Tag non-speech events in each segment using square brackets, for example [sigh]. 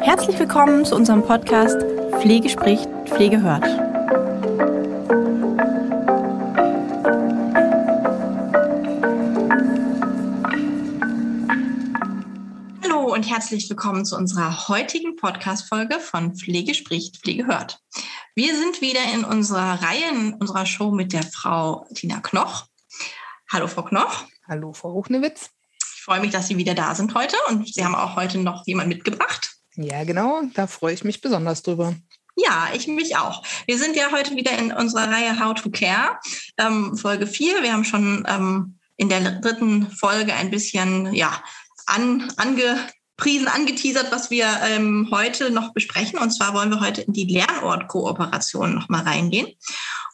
Herzlich willkommen zu unserem Podcast Pflege spricht, Pflege hört. Hallo und herzlich willkommen zu unserer heutigen Podcast-Folge von Pflege spricht, Pflege hört. Wir sind wieder in unserer Reihe, in unserer Show mit der Frau Tina Knoch. Hallo, Frau Knoch. Hallo, Frau Ruchnewitz. Ich freue mich, dass Sie wieder da sind heute und Sie haben auch heute noch jemand mitgebracht. Ja, genau, da freue ich mich besonders drüber. Ja, ich mich auch. Wir sind ja heute wieder in unserer Reihe How to Care, ähm, Folge 4. Wir haben schon ähm, in der dritten Folge ein bisschen ja, an, angepriesen, angeteasert, was wir ähm, heute noch besprechen. Und zwar wollen wir heute in die Lernortkooperation noch mal reingehen.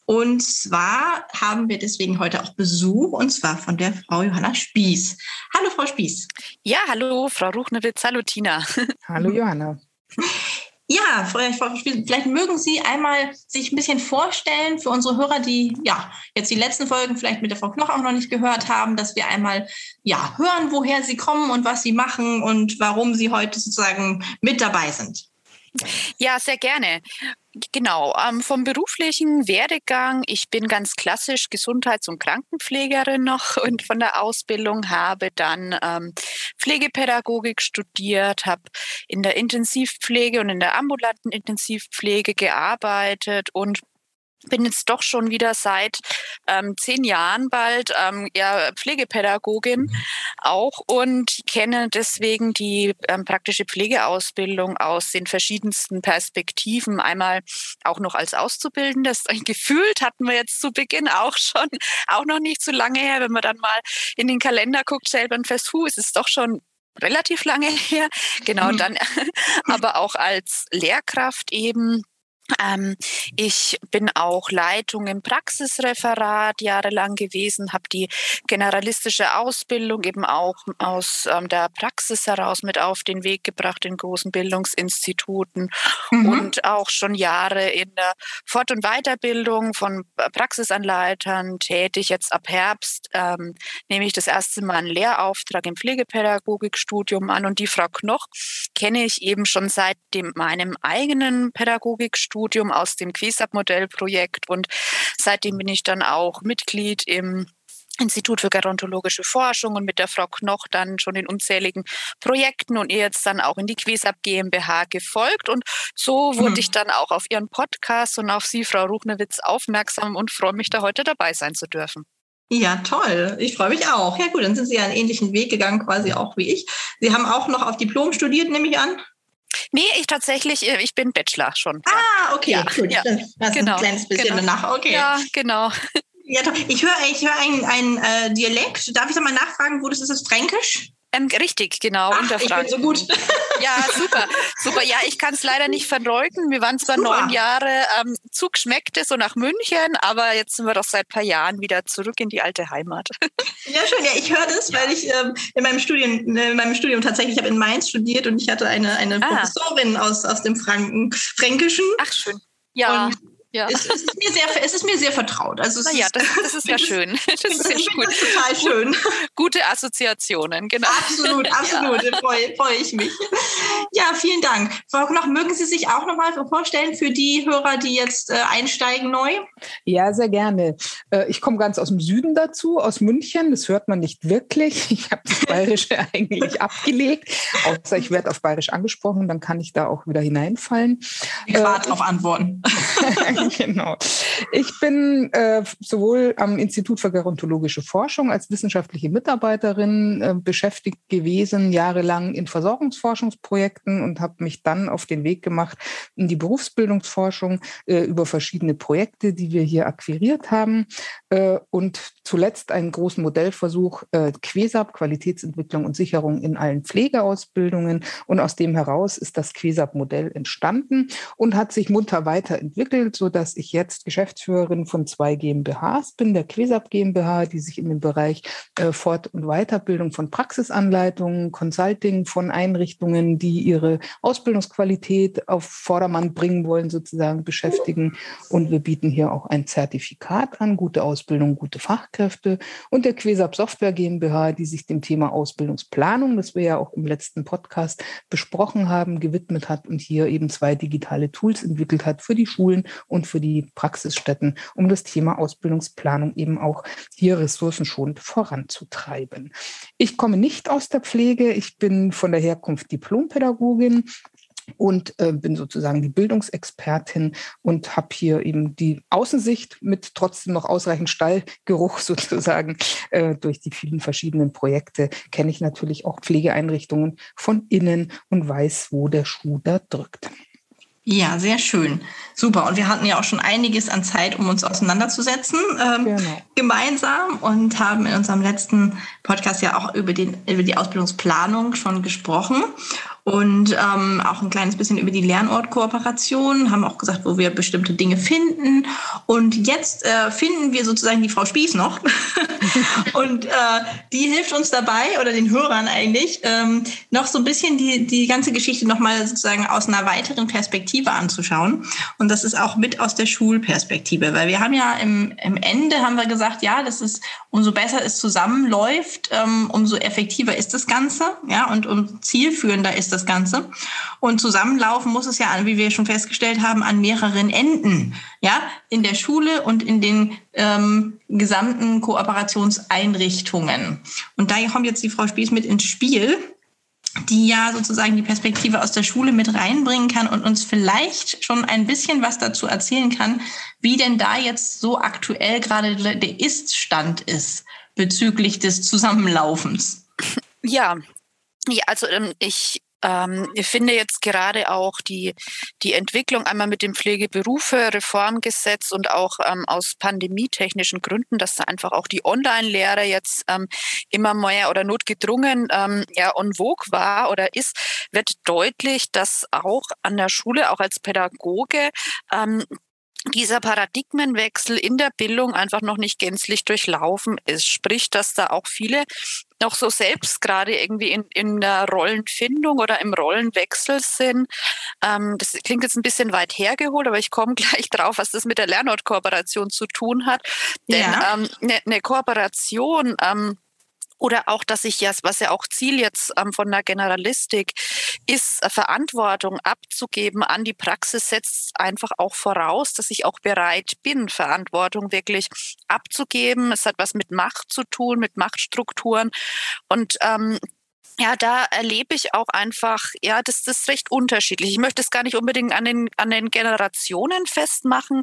Und zwar haben wir deswegen heute auch Besuch, und zwar von der Frau Johanna Spieß. Hallo, Frau Spieß. Ja, hallo, Frau Ruchnewitz. Hallo, Tina. Hallo, Johanna. [laughs] Ja, vielleicht mögen Sie einmal sich ein bisschen vorstellen für unsere Hörer, die ja jetzt die letzten Folgen vielleicht mit der Frau Knoch auch noch nicht gehört haben, dass wir einmal ja hören, woher Sie kommen und was Sie machen und warum Sie heute sozusagen mit dabei sind. Ja, sehr gerne. Genau, ähm, vom beruflichen Werdegang. Ich bin ganz klassisch Gesundheits- und Krankenpflegerin noch [laughs] und von der Ausbildung habe dann ähm, Pflegepädagogik studiert, habe in der Intensivpflege und in der ambulanten Intensivpflege gearbeitet und bin jetzt doch schon wieder seit ähm, zehn Jahren bald ähm, ja, Pflegepädagogin mhm. auch und kenne deswegen die ähm, praktische Pflegeausbildung aus den verschiedensten Perspektiven. Einmal auch noch als Auszubildende. [laughs] Gefühlt hatten wir jetzt zu Beginn auch schon, auch noch nicht so lange her. Wenn man dann mal in den Kalender guckt, selber ein fest, hu, es ist doch schon relativ lange her. Genau, mhm. dann [laughs] aber auch als Lehrkraft eben ich bin auch Leitung im Praxisreferat jahrelang gewesen, habe die generalistische Ausbildung eben auch aus ähm, der Praxis heraus mit auf den Weg gebracht in großen Bildungsinstituten mhm. und auch schon Jahre in der Fort- und Weiterbildung von Praxisanleitern tätig. Jetzt ab Herbst ähm, nehme ich das erste Mal einen Lehrauftrag im Pflegepädagogikstudium an und die Frau Knoch kenne ich eben schon seit dem, meinem eigenen Pädagogikstudium Studium aus dem QUISAP-Modellprojekt und seitdem bin ich dann auch Mitglied im Institut für gerontologische Forschung und mit der Frau Knoch dann schon in unzähligen Projekten und ihr jetzt dann auch in die Quesab GmbH gefolgt. Und so wurde mhm. ich dann auch auf Ihren Podcast und auf Sie, Frau Ruchnewitz, aufmerksam und freue mich, da heute dabei sein zu dürfen. Ja, toll. Ich freue mich auch. Ja gut, dann sind Sie ja einen ähnlichen Weg gegangen, quasi auch wie ich. Sie haben auch noch auf Diplom studiert, nehme ich an. Nee, ich tatsächlich, äh, ich bin Bachelor schon. Ah, okay, ja, gut. Ja, das genau, ein kleines bisschen genau. danach. Okay. Ja, genau. Ja, ich höre ich hör einen, einen äh, Dialekt. Darf ich da mal nachfragen, wo das ist? Ist das Fränkisch? Ähm, richtig, genau. Ach, ich bin so gut. [laughs] Ja, super, super. Ja, ich kann es leider nicht verleugnen. Wir waren zwar super. neun Jahre ähm, zugeschmeckte, so nach München, aber jetzt sind wir doch seit ein paar Jahren wieder zurück in die alte Heimat. [laughs] Ja, schön. Ja, ich höre das, weil ich ähm, in, meinem Studium, in meinem Studium tatsächlich, ich habe in Mainz studiert und ich hatte eine, eine ah. Professorin aus, aus dem Franken, Fränkischen. Ach, schön. Ja. Und ja. Es, es, ist mir sehr, es ist mir sehr vertraut. Also naja, das, das ist ja [laughs] schön. Das ist ja gut. total schön. Gute Assoziationen, genau. Absolut, [laughs] absolut. Ja. Freue, freue ich mich. Ja, vielen Dank. Frau Knoch, mögen Sie sich auch noch mal vorstellen für die Hörer, die jetzt äh, einsteigen neu? Ja, sehr gerne. Äh, ich komme ganz aus dem Süden dazu, aus München. Das hört man nicht wirklich. [laughs] Ich habe das Bayerische eigentlich abgelegt. Außer ich werde auf Bayerisch angesprochen, dann kann ich da auch wieder hineinfallen. Ich warte äh, auf Antworten. [laughs] [laughs] genau. Ich bin äh, sowohl am Institut für Gerontologische Forschung als wissenschaftliche Mitarbeiterin äh, beschäftigt gewesen, jahrelang in Versorgungsforschungsprojekten und habe mich dann auf den Weg gemacht in die Berufsbildungsforschung äh, über verschiedene Projekte, die wir hier akquiriert haben äh, und zuletzt einen großen Modellversuch äh, QUESAP, Qualitätsentwicklung und Sicherung in allen Pflegeausbildungen. Und aus dem heraus ist das QUESAP-Modell entstanden und hat sich munter weiterentwickelt, so dass ich jetzt Geschäftsführerin von zwei GmbHs bin, der Quesab GmbH, die sich in dem Bereich äh, Fort- und Weiterbildung von Praxisanleitungen, Consulting von Einrichtungen, die ihre Ausbildungsqualität auf Vordermann bringen wollen, sozusagen beschäftigen. Und wir bieten hier auch ein Zertifikat an, gute Ausbildung, gute Fachkräfte. Und der Quesab Software GmbH, die sich dem Thema Ausbildungsplanung, das wir ja auch im letzten Podcast besprochen haben, gewidmet hat und hier eben zwei digitale Tools entwickelt hat für die Schulen und für die Praxisstätten, um das Thema Ausbildungsplanung eben auch hier ressourcenschonend voranzutreiben. Ich komme nicht aus der Pflege. Ich bin von der Herkunft Diplompädagogin und äh, bin sozusagen die Bildungsexpertin und habe hier eben die Außensicht mit trotzdem noch ausreichend Stallgeruch [laughs] sozusagen äh, durch die vielen verschiedenen Projekte kenne ich natürlich auch Pflegeeinrichtungen von innen und weiß, wo der Schuh da drückt. Ja, sehr schön. Super. Und wir hatten ja auch schon einiges an Zeit, um uns auseinanderzusetzen ähm, genau. gemeinsam und haben in unserem letzten Podcast ja auch über, den, über die Ausbildungsplanung schon gesprochen und ähm, auch ein kleines bisschen über die Lernortkooperation, haben auch gesagt, wo wir bestimmte Dinge finden. Und jetzt äh, finden wir sozusagen die Frau Spieß noch. [laughs] und äh, die hilft uns dabei, oder den Hörern eigentlich, ähm, noch so ein bisschen die, die ganze Geschichte nochmal sozusagen aus einer weiteren Perspektive anzuschauen. Und das ist auch mit aus der Schulperspektive, weil wir haben ja im, im Ende haben wir gesagt, ja, das ist, umso besser es zusammenläuft, ähm, umso effektiver ist das Ganze, ja, und um zielführender ist das Ganze. Und zusammenlaufen muss es ja, wie wir schon festgestellt haben, an mehreren Enden. Ja, in der Schule und in den ähm, gesamten Kooperationseinrichtungen. Und da kommt jetzt die Frau Spieß mit ins Spiel die ja sozusagen die Perspektive aus der Schule mit reinbringen kann und uns vielleicht schon ein bisschen was dazu erzählen kann, wie denn da jetzt so aktuell gerade der Ist-Stand ist bezüglich des Zusammenlaufens. Ja, ja also ähm, ich ich finde jetzt gerade auch die, die Entwicklung einmal mit dem Pflegeberufe-Reformgesetz und auch ähm, aus pandemietechnischen Gründen, dass da einfach auch die Online-Lehre jetzt ähm, immer mehr oder notgedrungen ähm, ja en vogue war oder ist, wird deutlich, dass auch an der Schule, auch als Pädagoge, ähm, dieser Paradigmenwechsel in der Bildung einfach noch nicht gänzlich durchlaufen ist. Sprich, dass da auch viele noch so selbst gerade irgendwie in, in der Rollenfindung oder im Rollenwechsel sind. Ähm, das klingt jetzt ein bisschen weit hergeholt, aber ich komme [laughs] gleich drauf, was das mit der Lernortkooperation zu tun hat. Denn ja. ähm, eine, eine Kooperation ähm, oder auch, dass ich ja, was ja auch Ziel jetzt ähm, von der Generalistik ist, äh, Verantwortung abzugeben an die Praxis, setzt einfach auch voraus, dass ich auch bereit bin, Verantwortung wirklich abzugeben. Es hat was mit Macht zu tun, mit Machtstrukturen. Und ähm, ja, da erlebe ich auch einfach, ja, das, das ist recht unterschiedlich. Ich möchte es gar nicht unbedingt an den, an den Generationen festmachen.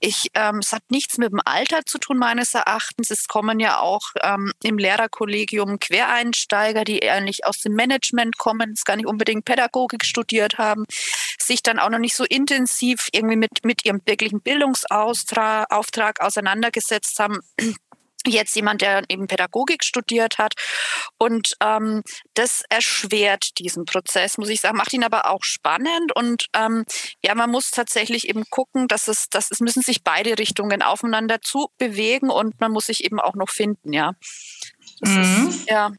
Ich, ähm, es hat nichts mit dem Alter zu tun, meines Erachtens. Es kommen ja auch ähm, im Lehrerkollegium Quereinsteiger, die eigentlich aus dem Management kommen, es gar nicht unbedingt Pädagogik studiert haben, sich dann auch noch nicht so intensiv irgendwie mit, mit ihrem wirklichen Bildungsauftrag Auftrag auseinandergesetzt haben jetzt jemand, der eben Pädagogik studiert hat. Und ähm, das erschwert diesen Prozess, muss ich sagen, macht ihn aber auch spannend. Und ähm, ja, man muss tatsächlich eben gucken, dass es, dass es müssen sich beide Richtungen aufeinander zu bewegen und man muss sich eben auch noch finden, ja. Mhm. Ist, ja.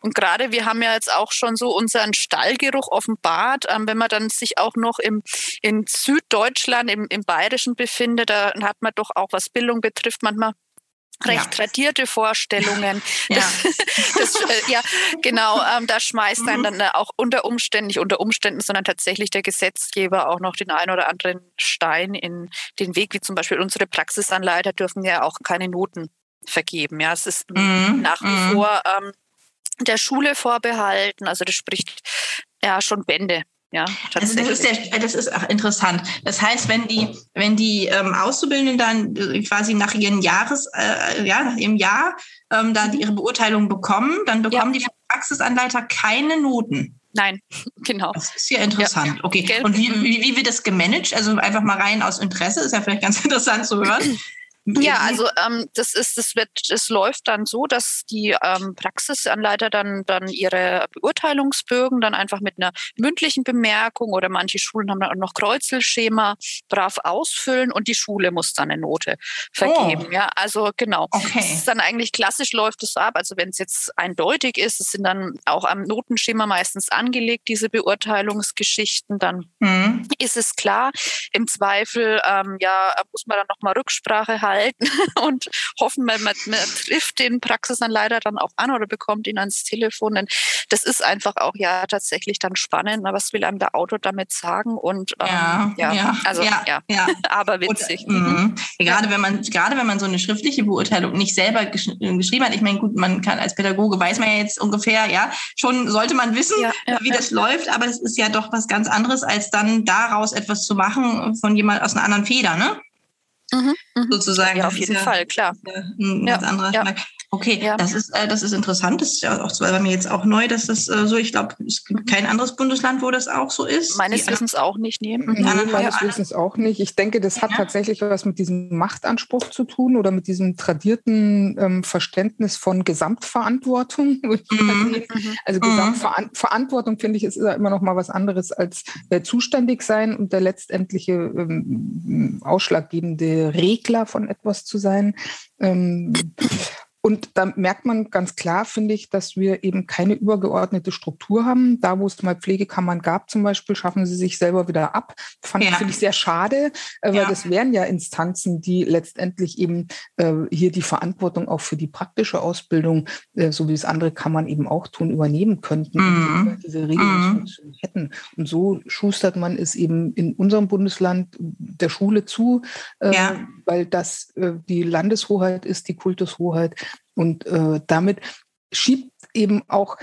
Und gerade wir haben ja jetzt auch schon so unseren Stallgeruch offenbart. Ähm, wenn man dann sich auch noch im, in Süddeutschland, im, im Bayerischen befindet, da hat man doch auch, was Bildung betrifft, manchmal recht ja. tradierte Vorstellungen. [laughs] Ja, das, das, äh, ja genau. Ähm, da schmeißt mhm. dann äh, auch unter Umständen, nicht unter Umständen, sondern tatsächlich der Gesetzgeber auch noch den einen oder anderen Stein in den Weg, wie zum Beispiel unsere Praxisanleiter dürfen ja auch keine Noten vergeben. Ja, es ist mhm. nach wie mhm. vor ähm, der Schule vorbehalten. Also das spricht ja schon Bände ja, also das ist ja, das ist auch interessant. Das heißt, wenn die, wenn die ähm, Auszubildenden dann äh, quasi nach ihren Jahres, äh, ja, nach ihrem Jahr ähm, da ihre Beurteilung bekommen, dann bekommen ja. die Praxisanleiter keine Noten. Nein, [laughs] genau. Das ist ja interessant. Ja. Okay. Und wie, wie, wie wird das gemanagt? Also einfach mal rein aus Interesse, ist ja vielleicht ganz [laughs] interessant zu hören. Ja, also ähm, das ist, das wird, es läuft dann so, dass die ähm, Praxisanleiter dann dann ihre Beurteilungsbögen dann einfach mit einer mündlichen Bemerkung oder manche Schulen haben dann auch noch Kreuzelschema brav ausfüllen und die Schule muss dann eine Note vergeben. Oh. Ja, also genau. Okay. Das ist dann eigentlich klassisch läuft es ab. Also wenn es jetzt eindeutig ist, es sind dann auch am Notenschema meistens angelegt diese Beurteilungsgeschichten, dann mhm. ist es klar. Im Zweifel ähm, ja muss man dann noch mal Rücksprache halten halten [laughs] und hoffen, man, man, man trifft den Praxisanleiter dann auch an oder bekommt ihn ans Telefon. Denn das ist einfach auch ja tatsächlich dann spannend. Was will einem der Autor damit sagen? Und ähm, ja, ja, ja, also ja, ja, ja. [laughs] aber witzig. Und, mhm. gerade wenn man gerade wenn man so eine schriftliche Beurteilung nicht selber gesch geschrieben hat, ich meine, gut, man kann als Pädagoge weiß man ja jetzt ungefähr, ja, schon sollte man wissen, wie das läuft, aber es ist ja doch was ganz anderes, als dann daraus etwas zu machen von jemand aus einer anderen Feder, ne? Mhm, mhm, sozusagen. Ja, auf jeden Fall, klar. Ein ganz anderer ja. Okay, ja. das ist äh, das ist interessant. Das ist ja auch bei mir jetzt auch neu, dass das äh, so. Ich glaube, es gibt kein anderes Bundesland, wo das auch so ist. Meines Die Wissens auch nicht. Nee, nee meines Wissens auch nicht. Ich denke, das hat tatsächlich was mit diesem Machtanspruch zu tun oder mit diesem tradierten ähm, Verständnis von Gesamtverantwortung. [laughs] Mhm. Also mhm. Gesamtverantwortung finde ich ist immer noch mal was anderes als äh, zuständig sein und der letztendliche ähm, ausschlaggebende Regler von etwas zu sein. Ähm, und da merkt man ganz klar, finde ich, dass wir eben keine übergeordnete Struktur haben. Da, wo es mal Pflegekammern gab zum Beispiel, schaffen sie sich selber wieder ab. Fand ja. finde ich sehr schade, äh, weil ja. das wären ja Instanzen, die letztendlich eben äh, hier die Verantwortung auch für die praktische Ausbildung, äh, so wie es andere Kammern eben auch tun, übernehmen könnten, mhm. diese Regelungsfunktion mhm. hätten. Und so schustert man es eben in unserem Bundesland der Schule zu, äh, ja. weil das äh, die Landeshoheit ist, die Kultushoheit und äh, damit schiebt eben auch,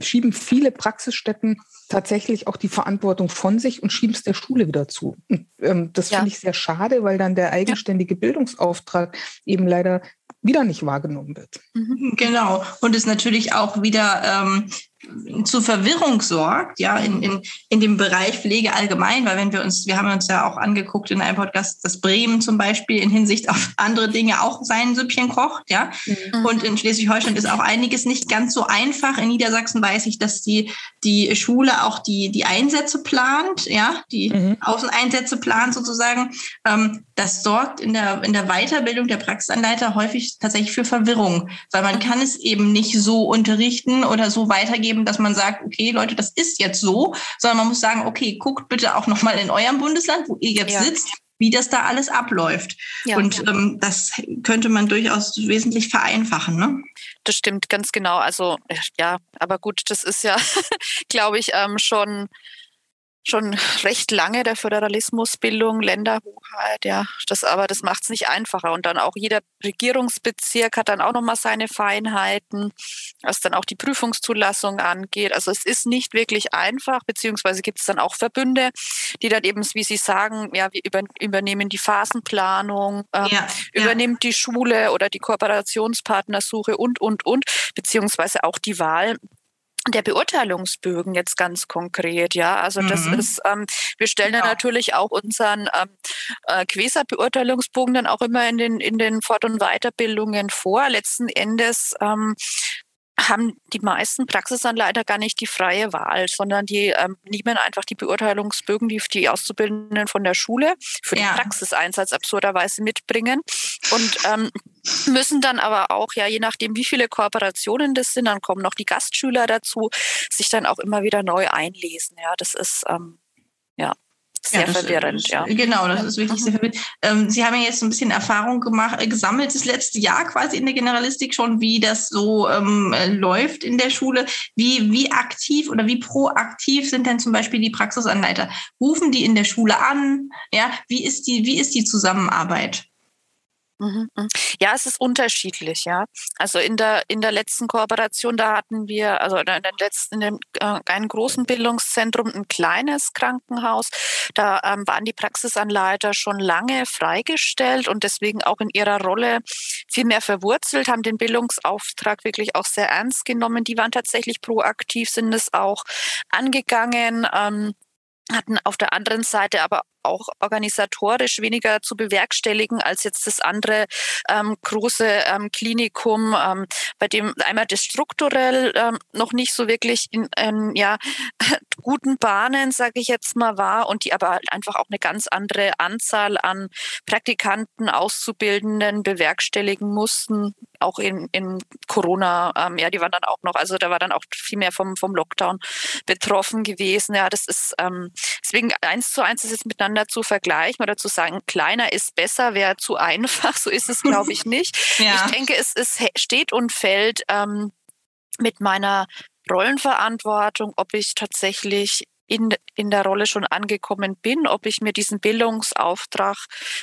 schieben viele Praxisstätten tatsächlich auch die Verantwortung von sich und schieben es der Schule wieder zu. Und, ähm, das ja. finde ich sehr schade, weil dann der eigenständige ja. Bildungsauftrag eben leider wieder nicht wahrgenommen wird. Mhm. Genau. Und es natürlich auch wieder ähm, zu Verwirrung sorgt, ja, in, in, in dem Bereich Pflege allgemein, weil wenn wir uns, wir haben uns ja auch angeguckt in einem Podcast, dass Bremen zum Beispiel in Hinsicht auf andere Dinge auch sein Süppchen kocht, ja. Mhm. Und in Schleswig-Holstein ist auch einiges nicht ganz so einfach. In Niedersachsen weiß ich, dass die, die Schule auch die, die Einsätze plant, ja, die mhm. Außeneinsätze plant sozusagen. Ähm, das sorgt in der, in der Weiterbildung der Praxisanleiter häufig tatsächlich für Verwirrung, weil man mhm. kann es eben nicht so unterrichten oder so weitergeben, geben, dass man sagt, okay, Leute, das ist jetzt so, sondern man muss sagen, okay, guckt bitte auch nochmal in eurem Bundesland, wo ihr jetzt ja. sitzt, wie das da alles abläuft. Ja, und ja. Ähm, das könnte man durchaus wesentlich vereinfachen. Ne? Das stimmt ganz genau. Also ja, aber gut, das ist ja, [laughs] glaube ich, ähm, schon schon [laughs] recht lange der Föderalismusbildung, Länderhoheit, ja, das aber das macht es nicht einfacher. Und dann auch jeder Regierungsbezirk hat dann auch nochmal seine Feinheiten, was dann auch die Prüfungszulassung angeht. Also es ist nicht wirklich einfach, beziehungsweise gibt es dann auch Verbünde, die dann eben, wie Sie sagen, ja, wir über, übernehmen die Phasenplanung, ähm, ja, übernimmt ja. die Schule oder die Kooperationspartnersuche und, und, und, beziehungsweise auch die Wahl der Beurteilungsbögen jetzt ganz konkret, ja. Also das mhm. ist, ähm, wir stellen ja. dann natürlich auch unseren ähm, äh, Quesa-Beurteilungsbogen dann auch immer in den in den Fort- und Weiterbildungen vor. Letzten Endes ähm, haben die meisten Praxisanleiter gar nicht die freie Wahl, sondern die ähm, nehmen einfach die Beurteilungsbögen, die die Auszubildenden von der Schule für den Praxiseinsatz absurderweise mitbringen und ähm, müssen dann aber auch, ja, je nachdem, wie viele Kooperationen das sind, dann kommen noch die Gastschüler dazu, sich dann auch immer wieder neu einlesen. Ja, das ist ähm, ja sehr ja, verwirrend, ja. Genau, das ist wirklich sehr verwirrend. Ähm, Sie haben ja jetzt ein bisschen Erfahrung gemacht, äh, gesammelt das letzte Jahr quasi in der Generalistik schon, wie das so ähm, äh, läuft in der Schule. Wie, wie aktiv oder wie proaktiv sind denn zum Beispiel die Praxisanleiter? Rufen die in der Schule an? Ja, wie ist die, wie ist die Zusammenarbeit? Mhm, mhm. Ja, es ist unterschiedlich, ja. Also in der in der letzten Kooperation, da hatten wir, also in den letzten, in dem äh, einen großen Bildungszentrum ein kleines Krankenhaus. Da ähm, waren die Praxisanleiter schon lange freigestellt und deswegen auch in ihrer Rolle viel mehr verwurzelt, haben den Bildungsauftrag wirklich auch sehr ernst genommen. Die waren tatsächlich proaktiv, sind es auch angegangen. Ähm, hatten auf der anderen Seite aber auch organisatorisch weniger zu bewerkstelligen als jetzt das andere ähm, große ähm, Klinikum, ähm, bei dem einmal das strukturell ähm, noch nicht so wirklich in ähm, ja, [laughs] guten Bahnen, sage ich jetzt mal, war und die aber halt einfach auch eine ganz andere Anzahl an Praktikanten, Auszubildenden bewerkstelligen mussten, auch in, in Corona. Ähm, ja, die waren dann auch noch, also da war dann auch viel mehr vom, vom Lockdown betroffen gewesen. Ja, das ist deswegen eins zu eins ist es miteinander zu vergleichen oder zu sagen, kleiner ist besser, wäre zu einfach. So ist es, glaube ich, [laughs] nicht. ja. Ich denke, es, es steht und fällt ähm, mit meiner Rollenverantwortung, ob ich tatsächlich in, in der Rolle schon angekommen bin, ob ich mir diesen Bildungsauftrag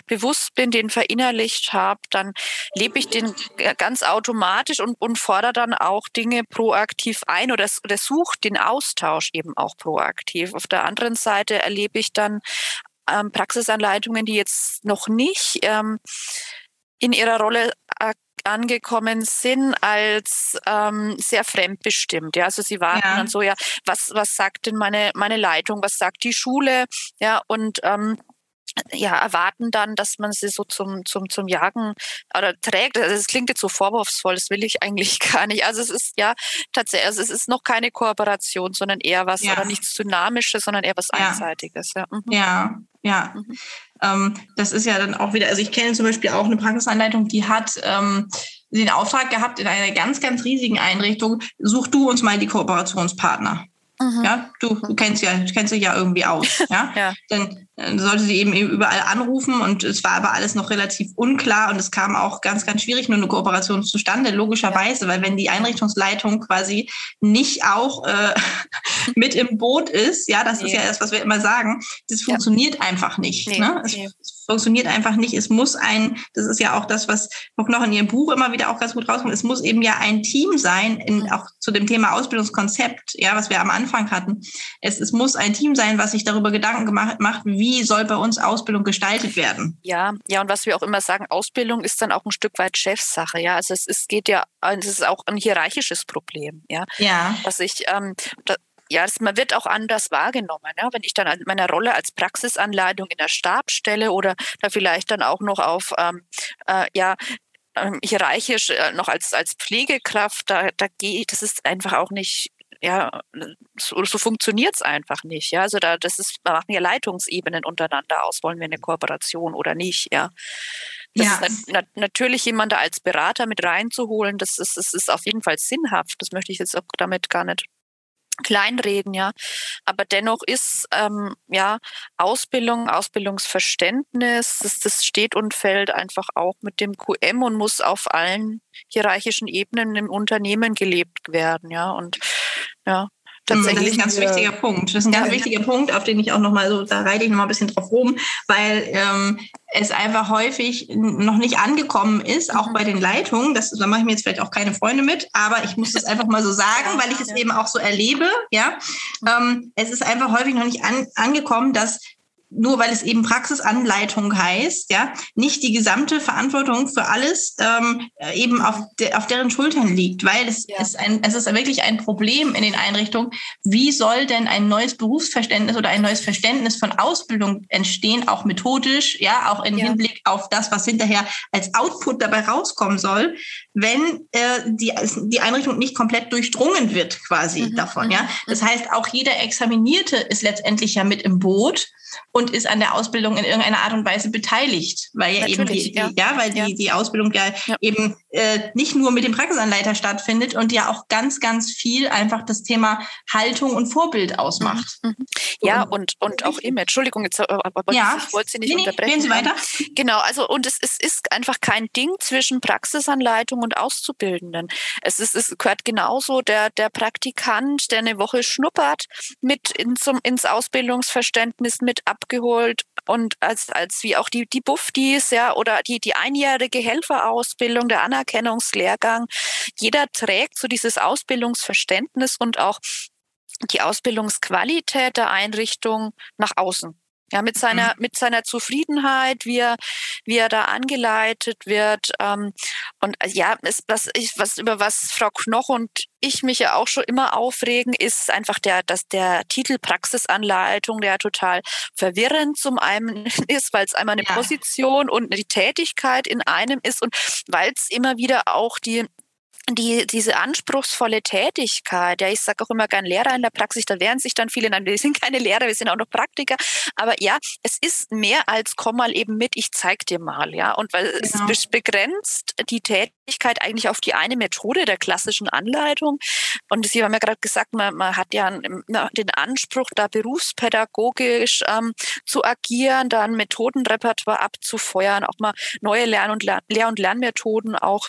bewusst bin, den verinnerlicht habe, dann lebe ich den ganz automatisch und, und fordere dann auch Dinge proaktiv ein oder, oder suche den Austausch eben auch proaktiv. Auf der anderen Seite erlebe ich dann ähm, Praxisanleitungen, die jetzt noch nicht ähm, in ihrer Rolle angekommen sind als ähm, sehr fremdbestimmt. Ja, also sie warten ja. dann so, ja, was, was sagt denn meine, meine Leitung, was sagt die Schule? Ja, und ähm, ja, erwarten dann, dass man sie so zum, zum, zum Jagen oder trägt. Also es klingt jetzt so vorwurfsvoll, das will ich [laughs] eigentlich gar nicht. Also es ist ja tatsächlich, also es ist noch keine Kooperation, sondern eher was, ja. oder nichts Dynamisches, sondern eher was ja. Einseitiges. Ja, mhm. ja. ja. Mhm. Ähm, das ist ja dann auch wieder, also ich kenne zum Beispiel auch eine Praxisanleitung, die hat ähm, den Auftrag gehabt, in einer ganz, ganz riesigen Einrichtung, such du uns mal die Kooperationspartner. Mhm. Ja, du, du kennst ja, du kennst dich ja irgendwie aus. [laughs] Ja, ja. dann äh, sollte sie eben überall anrufen und es war aber alles noch relativ unklar und es kam auch ganz, ganz schwierig nur eine Kooperation zustande, logischerweise, ja. weil wenn die Einrichtungsleitung quasi nicht auch äh, [laughs] mit im Boot ist, ja, das nee. ist ja das, was wir immer sagen, das funktioniert ja. einfach nicht. Nee, ne? Nee. Es funktioniert einfach nicht. Es muss ein, das ist ja auch das, was noch in Ihrem Buch immer wieder auch ganz gut rauskommt, es muss eben ja ein Team sein, in, auch zu dem Thema Ausbildungskonzept, ja, was wir am Anfang hatten. Es, es muss ein Team sein, was sich darüber Gedanken gemacht, macht, wie soll bei uns Ausbildung gestaltet werden. Ja, ja, und was wir auch immer sagen, Ausbildung ist dann auch ein Stück weit Chefsache, ja. Also es, es geht ja, es ist auch ein hierarchisches Problem, ja. Ja. Dass ich, ähm, ja, das, man wird auch anders wahrgenommen. Ja? Wenn ich dann an meiner Rolle als Praxisanleitung in der Stabstelle oder da vielleicht dann auch noch auf, ähm, äh, ja, ähm, hierarchisch äh, noch als, als Pflegekraft, da, da gehe ich, das ist einfach auch nicht ja, so, so funktioniert es einfach nicht. Ja, also da, das ist, da machen ja Leitungsebenen untereinander aus, wollen wir eine Kooperation oder nicht, ja. Das ja. ist na, natürlich jemand da als Berater mit reinzuholen, das ist, das ist auf jeden Fall sinnhaft. Das möchte ich jetzt auch damit gar nicht kleinreden, ja. Aber dennoch ist ähm, ja Ausbildung, Ausbildungsverständnis, das, das steht und fällt einfach auch mit dem QM und muss auf allen hierarchischen Ebenen im Unternehmen gelebt werden, ja. Und ja, Tatsächlich. Das ist ein ganz wichtiger Punkt. Das ist ein ganz ja, wichtiger ja. Punkt, auf den ich auch nochmal so, da reite ich nochmal ein bisschen drauf rum, weil ähm, es einfach häufig noch nicht angekommen ist, auch mhm. bei den Leitungen. Das, da mache ich mir jetzt vielleicht auch keine Freunde mit, aber ich muss das [laughs] einfach mal so sagen, weil ich es eben auch so erlebe. Ja, ähm, es ist einfach häufig noch nicht an, angekommen, dass nur weil es eben Praxisanleitung heißt, ja, nicht die gesamte Verantwortung für alles ähm, eben auf, de, auf deren Schultern liegt, weil es ja. ist ein, es ist wirklich ein Problem in den Einrichtungen. Wie soll denn ein neues Berufsverständnis oder ein neues Verständnis von Ausbildung entstehen, auch methodisch, ja, auch im ja. Hinblick auf das, was hinterher als Output dabei rauskommen soll, wenn äh, die, die Einrichtung nicht komplett durchdrungen wird, quasi mhm. davon, ja. Mhm. Das heißt, auch jeder Examinierte ist letztendlich ja mit im Boot und ist an der Ausbildung in irgendeiner Art und Weise beteiligt, weil ja eben die, ja. ja. weil die, die Ausbildung ja, ja. eben äh, nicht nur mit dem Praxisanleiter stattfindet und ja auch ganz, ganz viel einfach das Thema Haltung und Vorbild ausmacht. Mhm. mhm. Ja, und, und auch Image. Entschuldigung, jetzt, aber ja. ich wollte Sie nicht nee, unterbrechen. Gehen Sie weiter. Genau, also und es, es ist einfach kein Ding zwischen Praxisanleitung und Auszubildenden. Es, ist, es gehört genauso der, der Praktikant, der eine Woche schnuppert, mit in zum, ins Ausbildungsverständnis mit abgeholt und als, als wie auch die, die Buffdies, ja, oder die, die einjährige Helferausbildung, der Anerkennungslehrgang. Jeder trägt so dieses Ausbildungsverständnis und auch die Ausbildungsqualität der Einrichtung nach außen. Ja, mit seiner, mhm. mit seiner Zufriedenheit, wie er, wie er da angeleitet wird. Ähm, und äh, ja, es, was, ich, was, über was Frau Knoch und ich mich ja auch schon immer aufregen, ist einfach der, dass der Titel Praxisanleitung, der total verwirrend zum einen [laughs] ist, weil es einmal eine ja. Position und die Tätigkeit in einem ist und weil es immer wieder auch die die, diese anspruchsvolle Tätigkeit, ja, ich sage auch immer gern Lehrer in der Praxis, da wehren sich dann viele, nein, wir sind keine Lehrer, wir sind auch noch Praktiker, aber ja, es ist mehr als komm mal eben mit, ich zeig dir mal, ja, und weil genau. es begrenzt die Tätigkeit eigentlich auf die eine Methode der klassischen Anleitung. Und Sie haben ja gerade gesagt, man, man hat ja den Anspruch, da berufspädagogisch ähm, zu agieren, dann Methodenrepertoire abzufeuern, auch mal neue Lern- und Lehr- und Lernmethoden auch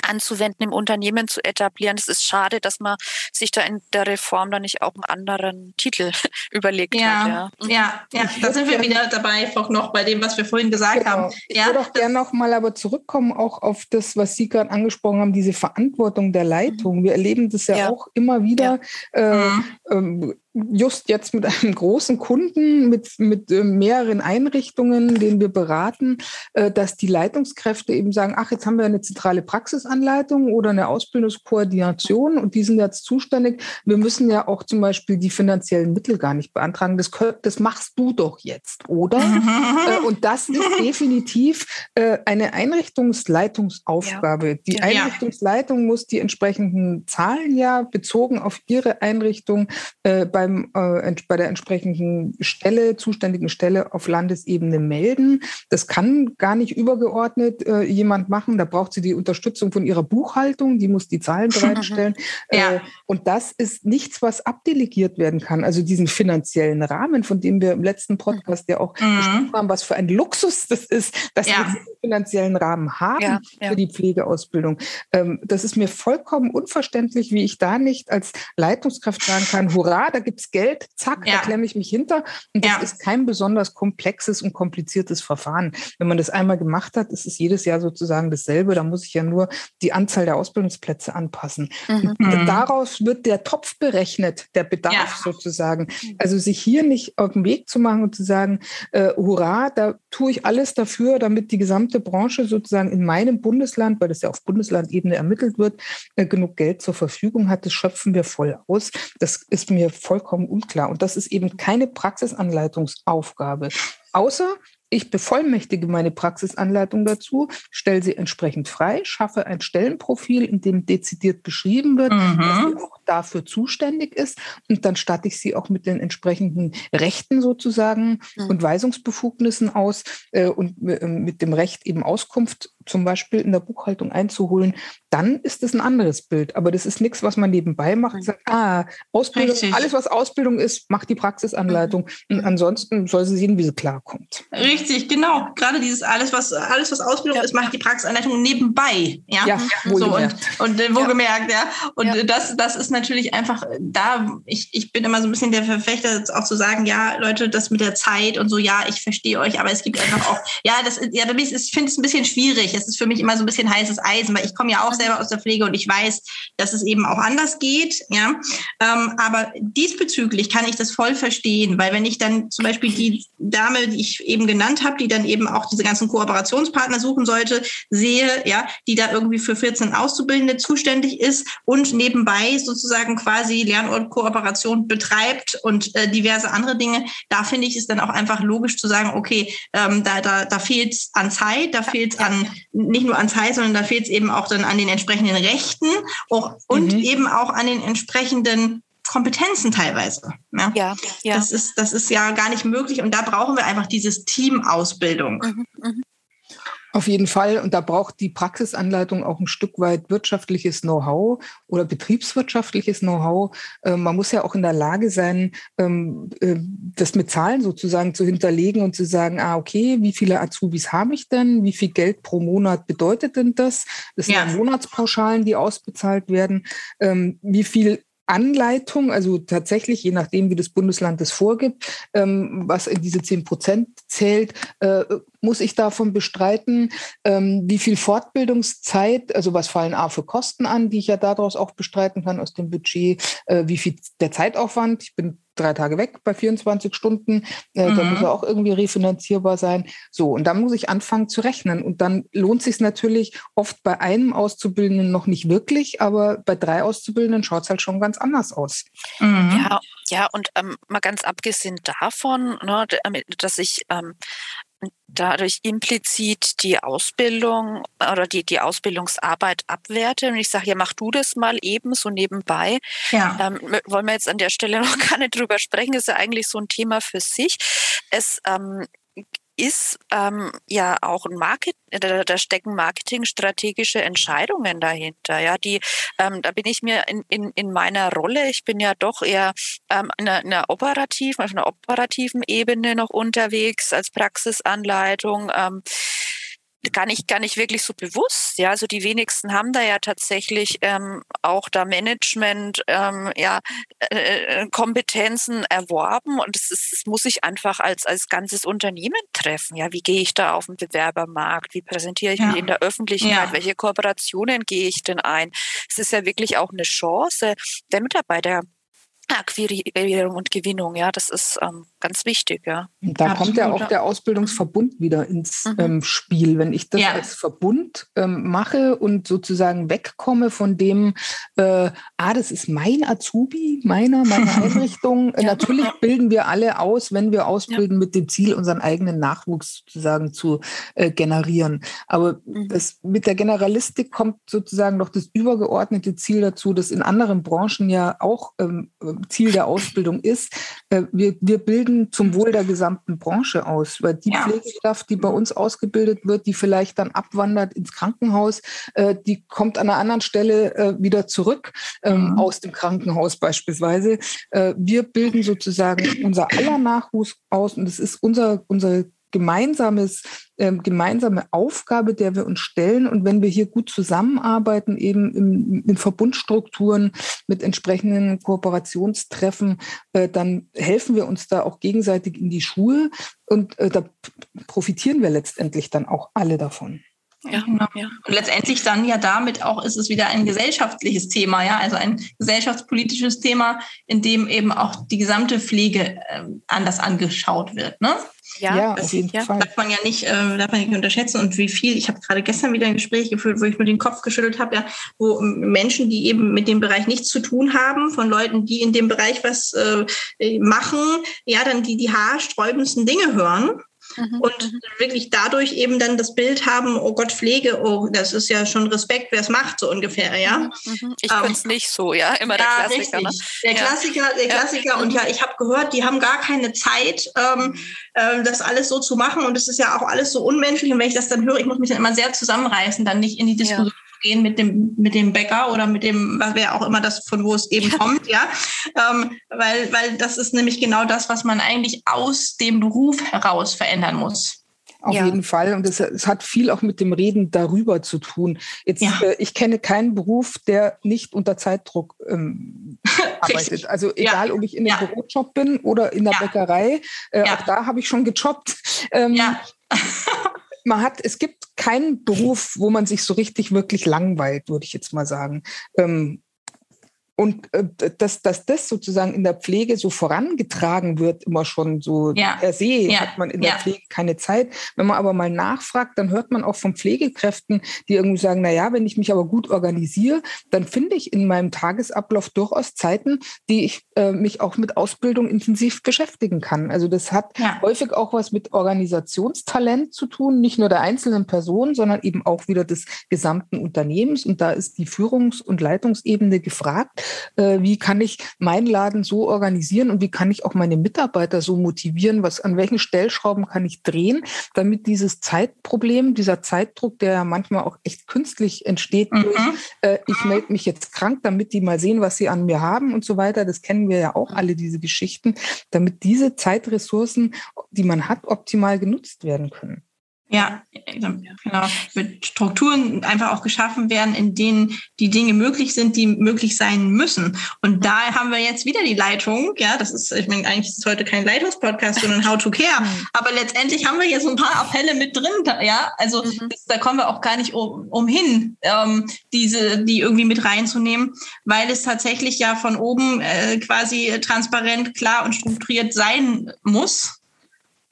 anzuwenden, im Unternehmen zu etablieren. Es ist schade, dass man sich da in der Reform dann nicht auch einen anderen Titel [laughs] überlegt ja, hat. Ja, ja, ja. da sind wir wieder dabei, auch noch bei dem, was wir vorhin gesagt genau. haben. Ich würde auch gerne noch mal aber zurückkommen, auch auf das, was Sie gerade angesprochen haben, diese Verantwortung der Leitung. Mhm. Wir erleben das ja, ja. auch immer wieder. Ja. Äh, mhm. ähm, just jetzt mit einem großen Kunden, mit, mit äh, mehreren Einrichtungen, den wir beraten, äh, dass die Leitungskräfte eben sagen, ach, jetzt haben wir eine zentrale Praxisanleitung oder eine Ausbildungskoordination und die sind jetzt zuständig. Wir müssen ja auch zum Beispiel die finanziellen Mittel gar nicht beantragen. Das, das machst du doch jetzt, oder? [laughs] äh, und das ist [laughs] definitiv äh, eine Einrichtungsleitungsaufgabe. Ja. Die Einrichtungsleitung muss die entsprechenden Zahlen ja bezogen auf ihre Einrichtung äh, bei beim, äh, bei der entsprechenden Stelle, zuständigen Stelle auf Landesebene melden. Das kann gar nicht übergeordnet äh, jemand machen. Da braucht sie die Unterstützung von ihrer Buchhaltung, die muss die Zahlen bereitstellen. [laughs] ja. äh, und das ist nichts, was abdelegiert werden kann. Also diesen finanziellen Rahmen, von dem wir im letzten Podcast ja auch mhm. gesprochen haben, was für ein Luxus das ist, dass ja. wir diesen finanziellen Rahmen haben ja, für die Pflegeausbildung. Ähm, das ist mir vollkommen unverständlich, wie ich da nicht als Leitungskraft sagen kann, hurra, da gibt's Geld, zack, ja. da klemme ich mich hinter. Und das ja. ist kein besonders komplexes und kompliziertes Verfahren. Wenn man das einmal gemacht hat, ist es jedes Jahr sozusagen dasselbe. Da muss ich ja nur die Anzahl der Ausbildungsplätze anpassen. Mhm. mhm. Daraus wird der Topf berechnet, der Bedarf ja. sozusagen. Also sich hier nicht auf den Weg zu machen und zu sagen, äh, hurra, da tue ich alles dafür, damit die gesamte Branche sozusagen in meinem Bundesland, weil das ja auf Bundeslandebene ermittelt wird, äh, genug Geld zur Verfügung hat. Das schöpfen wir voll aus. Das ist mir vollkommen vollkommen unklar. Und das ist eben keine Praxisanleitungsaufgabe. Außer ich bevollmächtige meine Praxisanleitung dazu, stelle sie entsprechend frei, schaffe ein Stellenprofil, in dem dezidiert beschrieben wird, mhm. dass sie auch dafür zuständig ist. Und dann statte ich sie auch mit den entsprechenden Rechten sozusagen mhm. und Weisungsbefugnissen aus äh, und äh, mit dem Recht eben Auskunft zum Beispiel in der Buchhaltung einzuholen, dann ist es ein anderes Bild. Aber das ist nichts, was man nebenbei macht. Sagt, ah, Ausbildung, Richtig. alles, was Ausbildung ist, macht die Praxisanleitung. Mhm. Und ansonsten soll sie sehen, wie sie klarkommt. Richtig, genau. Gerade dieses alles, was alles, was Ausbildung ja. ist, macht die Praxisanleitung nebenbei. Ja, ja. So, und, und äh, wohlgemerkt, ja. ja. Und ja. das, das ist natürlich einfach da, ich, ich bin immer so ein bisschen der Verfechter, auch zu sagen, ja, Leute, das mit der Zeit und so, ja, ich verstehe euch, aber es gibt einfach auch, ja, das ja, ich finde es ein bisschen schwierig das ist für mich immer so ein bisschen heißes Eisen, weil ich komme ja auch selber aus der Pflege und ich weiß, dass es eben auch anders geht. Ja, ähm, aber diesbezüglich kann ich das voll verstehen, weil wenn ich dann zum Beispiel die Dame, die ich eben genannt habe, die dann eben auch diese ganzen Kooperationspartner suchen sollte, sehe, ja, die da irgendwie für 14 Auszubildende zuständig ist und nebenbei sozusagen quasi Lern- und Kooperation betreibt und äh, diverse andere Dinge, da finde ich es dann auch einfach logisch zu sagen, okay, ähm, da, da, da fehlt es an Zeit, da fehlt es an nicht nur an Zeit, sondern da fehlt es eben auch dann an den entsprechenden Rechten auch, und mhm. eben auch an den entsprechenden Kompetenzen teilweise. Ja? ja, ja. Das, ist, das ist ja gar nicht möglich und da brauchen wir einfach dieses Teamausbildung. Mhm, mh. Auf jeden Fall. Und da braucht die Praxisanleitung auch ein Stück weit wirtschaftliches Know-how oder betriebswirtschaftliches Know-how. Ähm, man muss ja auch in der Lage sein, ähm, äh, das mit Zahlen sozusagen zu hinterlegen und zu sagen, ah, okay, wie viele Azubis habe ich denn? Wie viel Geld pro Monat bedeutet denn das? Das sind ja. Monatspauschalen, die ausbezahlt werden. Ähm, wie viel Anleitung, also tatsächlich, je nachdem, wie das Bundesland es vorgibt, ähm, was in diese zehn Prozent zählt, äh, muss ich davon bestreiten? Ähm, wie viel Fortbildungszeit, also was fallen A für Kosten an, die ich ja daraus auch bestreiten kann aus dem Budget? Äh, wie viel der Zeitaufwand? Ich bin drei Tage weg bei 24 Stunden. Äh, mhm. Da muss er auch irgendwie refinanzierbar sein. So, und dann muss ich anfangen zu rechnen. Und dann lohnt sich natürlich oft bei einem Auszubildenden noch nicht wirklich, aber bei drei Auszubildenden schaut es halt schon ganz anders aus. Mhm. Ja, ja, und ähm, mal ganz abgesehen davon, ne, dass ich ähm, dadurch implizit die Ausbildung oder die, die Ausbildungsarbeit abwerte. Und ich sage, ja, mach du das mal eben so nebenbei. Ja. Ähm, wollen wir jetzt an der Stelle [laughs] noch gar nicht drüber sprechen, ist ja eigentlich so ein Thema für sich. Es ähm, ist ähm, ja auch ein Market, da, da stecken marketingstrategische Entscheidungen dahinter. Ja, die, ähm, da bin ich mir in, in, in meiner Rolle, ich bin ja doch eher ähm, in, einer, in einer operativen, auf einer operativen Ebene noch unterwegs als Praxisanleitung. Ähm, gar nicht, gar nicht wirklich so bewusst. Ja, also die wenigsten haben da ja tatsächlich ähm, auch da Management, ähm, ja, äh, äh, Kompetenzen erworben und das, ist, das muss ich einfach als, als ganzes Unternehmen treffen. Ja, wie gehe ich da auf den Bewerbermarkt? Wie präsentiere ich ja. mich in der Öffentlichkeit? Ja. Welche Kooperationen gehe ich denn ein? Es ist ja wirklich auch eine Chance der Mitarbeiter Akquirierung und Gewinnung, ja, das ist ähm, ganz wichtig, ja. Da Absolut. kommt ja auch der Ausbildungsverbund wieder ins mhm. ähm, Spiel. Wenn ich das ja. als Verbund ähm, mache und sozusagen wegkomme von dem, äh, ah, das ist mein Azubi, meiner, meine [laughs] Einrichtung. ja. Natürlich bilden wir alle aus, wenn wir ausbilden, ja. mit dem Ziel, unseren eigenen Nachwuchs sozusagen zu äh, generieren. Aber mhm. das, mit der Generalistik kommt sozusagen noch das übergeordnete Ziel dazu, das in anderen Branchen ja auch ähm, Ziel der Ausbildung ist. Äh, wir, wir bilden zum Wohl der gesamten Branche aus, weil die ja. Pflegekraft, die bei uns ausgebildet wird, die vielleicht dann abwandert ins Krankenhaus, äh, die kommt an einer anderen Stelle äh, wieder zurück ähm, mhm. aus dem Krankenhaus beispielsweise. Wir bilden sozusagen unser aller Nachwuchs aus und es ist unser, unser gemeinsames, äh, gemeinsame Aufgabe, der wir uns stellen. Und wenn wir hier gut zusammenarbeiten, eben in, in Verbundstrukturen mit entsprechenden Kooperationstreffen, äh, dann helfen wir uns da auch gegenseitig in die Schuhe und äh, da profitieren wir letztendlich dann auch alle davon. Ja, genau. ja. Und letztendlich dann ja damit auch ist es wieder ein gesellschaftliches Thema, ja, also ein gesellschaftspolitisches Thema, in dem eben auch die gesamte Pflege äh, anders angeschaut wird. Ne? Ja, ja auf jeden ja. Fall. Darf man ja nicht, äh, darf man nicht unterschätzen. Und wie viel, ich habe gerade gestern wieder ein Gespräch geführt, wo ich nur den Kopf geschüttelt habe, ja, wo Menschen, die eben mit dem Bereich nichts zu tun haben, von Leuten, die in dem Bereich was äh, machen, ja, dann die die haarsträubendsten Dinge hören mhm. und mhm. wirklich dadurch eben dann das Bild haben, oh Gott, Pflege, oh, das ist ja schon Respekt, wer es macht, so ungefähr, ja. Mhm. mhm. Ich ähm, es nicht so, ja, immer der ja, Klassiker. Ne? Der ja. Klassiker, der Klassiker. Ja. Und ja, ich habe gehört, die haben gar keine Zeit, ähm, äh, das alles so zu machen und es ist ja auch alles so unmenschlich und wenn ich das dann höre, ich muss mich dann immer sehr zusammenreißen, dann nicht in die Diskussion gehen mit dem, mit dem Bäcker oder mit dem, wer auch immer das, von wo es eben kommt, ja. Ähm, weil, weil das ist nämlich genau das, was man eigentlich aus dem Beruf heraus verändern muss. Auf ja. jeden Fall. Und es, es, hat viel auch mit dem Reden darüber zu tun. Jetzt, ja. äh, ich kenne keinen Beruf, der nicht unter Zeitdruck ähm, [laughs] arbeitet. Also egal, ja. ob ich in einem Bürojob bin oder in der Bäckerei, äh, auch da habe ich schon gejobbt. Ähm, ja. [laughs] man hat, es gibt keinen Beruf, wo man sich so richtig wirklich langweilt, würde ich jetzt mal sagen. Ähm, und äh, dass, dass das sozusagen in der Pflege so vorangetragen wird, immer schon so ja. per se, ja. hat man in der ja. Pflege keine Zeit. Wenn man aber mal nachfragt, dann hört man auch von Pflegekräften, die irgendwie sagen, na ja, wenn ich mich aber gut organisiere, dann finde ich in meinem Tagesablauf durchaus Zeiten, die ich äh, mich auch mit Ausbildung intensiv beschäftigen kann. Also das hat häufig auch was mit Organisationstalent zu tun, nicht nur der einzelnen Person, sondern eben auch wieder des gesamten Unternehmens. Und da ist die Führungs- und Leitungsebene gefragt äh, wie kann ich meinen Laden so organisieren und wie kann ich auch meine Mitarbeiter so motivieren, was an welchen Stellschrauben kann ich drehen, damit dieses Zeitproblem, dieser Zeitdruck, der ja manchmal auch echt künstlich entsteht, mhm. durch, äh, ich melde mich jetzt krank, damit die mal sehen, was sie an mir haben und so weiter, das kennen wir ja auch alle, diese Geschichten, damit diese Zeitressourcen, die man hat, optimal genutzt werden können. Ja, genau. Mit Strukturen einfach auch geschaffen werden, in denen die Dinge möglich sind, die möglich sein müssen. Und da haben wir jetzt wieder die Leitung. Ja, das ist, ich meine, eigentlich ist es heute kein Leitungspodcast, sondern How to Care. Mhm. Aber letztendlich haben wir hier so ein paar Appelle mit drin. Ja, also mhm. das, da kommen wir auch gar nicht um, umhin, ähm, diese, die irgendwie mit reinzunehmen, weil es tatsächlich ja von oben äh, quasi transparent, klar und strukturiert sein muss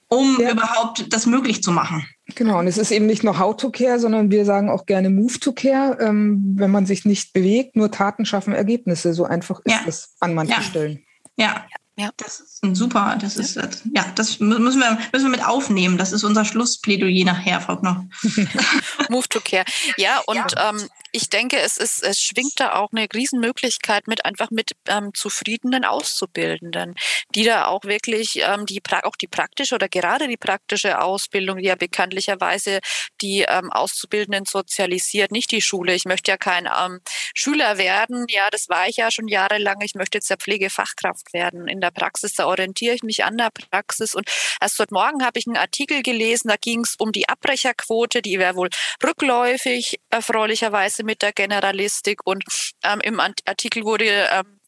um ja. überhaupt das möglich zu machen. Genau, und es ist eben nicht nur How to Care, sondern wir sagen auch gerne Move to Care. Ähm, wenn man sich nicht bewegt, nur Taten schaffen Ergebnisse. So einfach ist ja. es an manchen ja. Stellen. Ja, ja, das ist ein super, das ist, ja, das müssen wir, müssen wir mit aufnehmen. Das ist unser Schlussplädoyer nachher, Frau Knoch. [laughs] [laughs] Move to Care. Ja, und ja. Ähm, ich denke, es ist, es schwingt da auch eine Riesenmöglichkeit mit, einfach mit ähm, zufriedenen Auszubildenden, die da auch wirklich ähm, die, auch die praktische oder gerade die praktische Ausbildung, die ja bekanntlicherweise die ähm, Auszubildenden sozialisiert, nicht die Schule. Ich möchte ja kein ähm, Schüler werden. Ja, das war ich ja schon jahrelang. Ich möchte jetzt ja Pflegefachkraft werden in der Praxis. Da orientiere ich mich an der Praxis. Und erst heute Morgen habe ich einen Artikel gelesen, da ging es um die Abbrecherquote, die wäre wohl rückläufig, erfreulicherweise mit der Generalistik. Und ähm, im Artikel wurde ähm,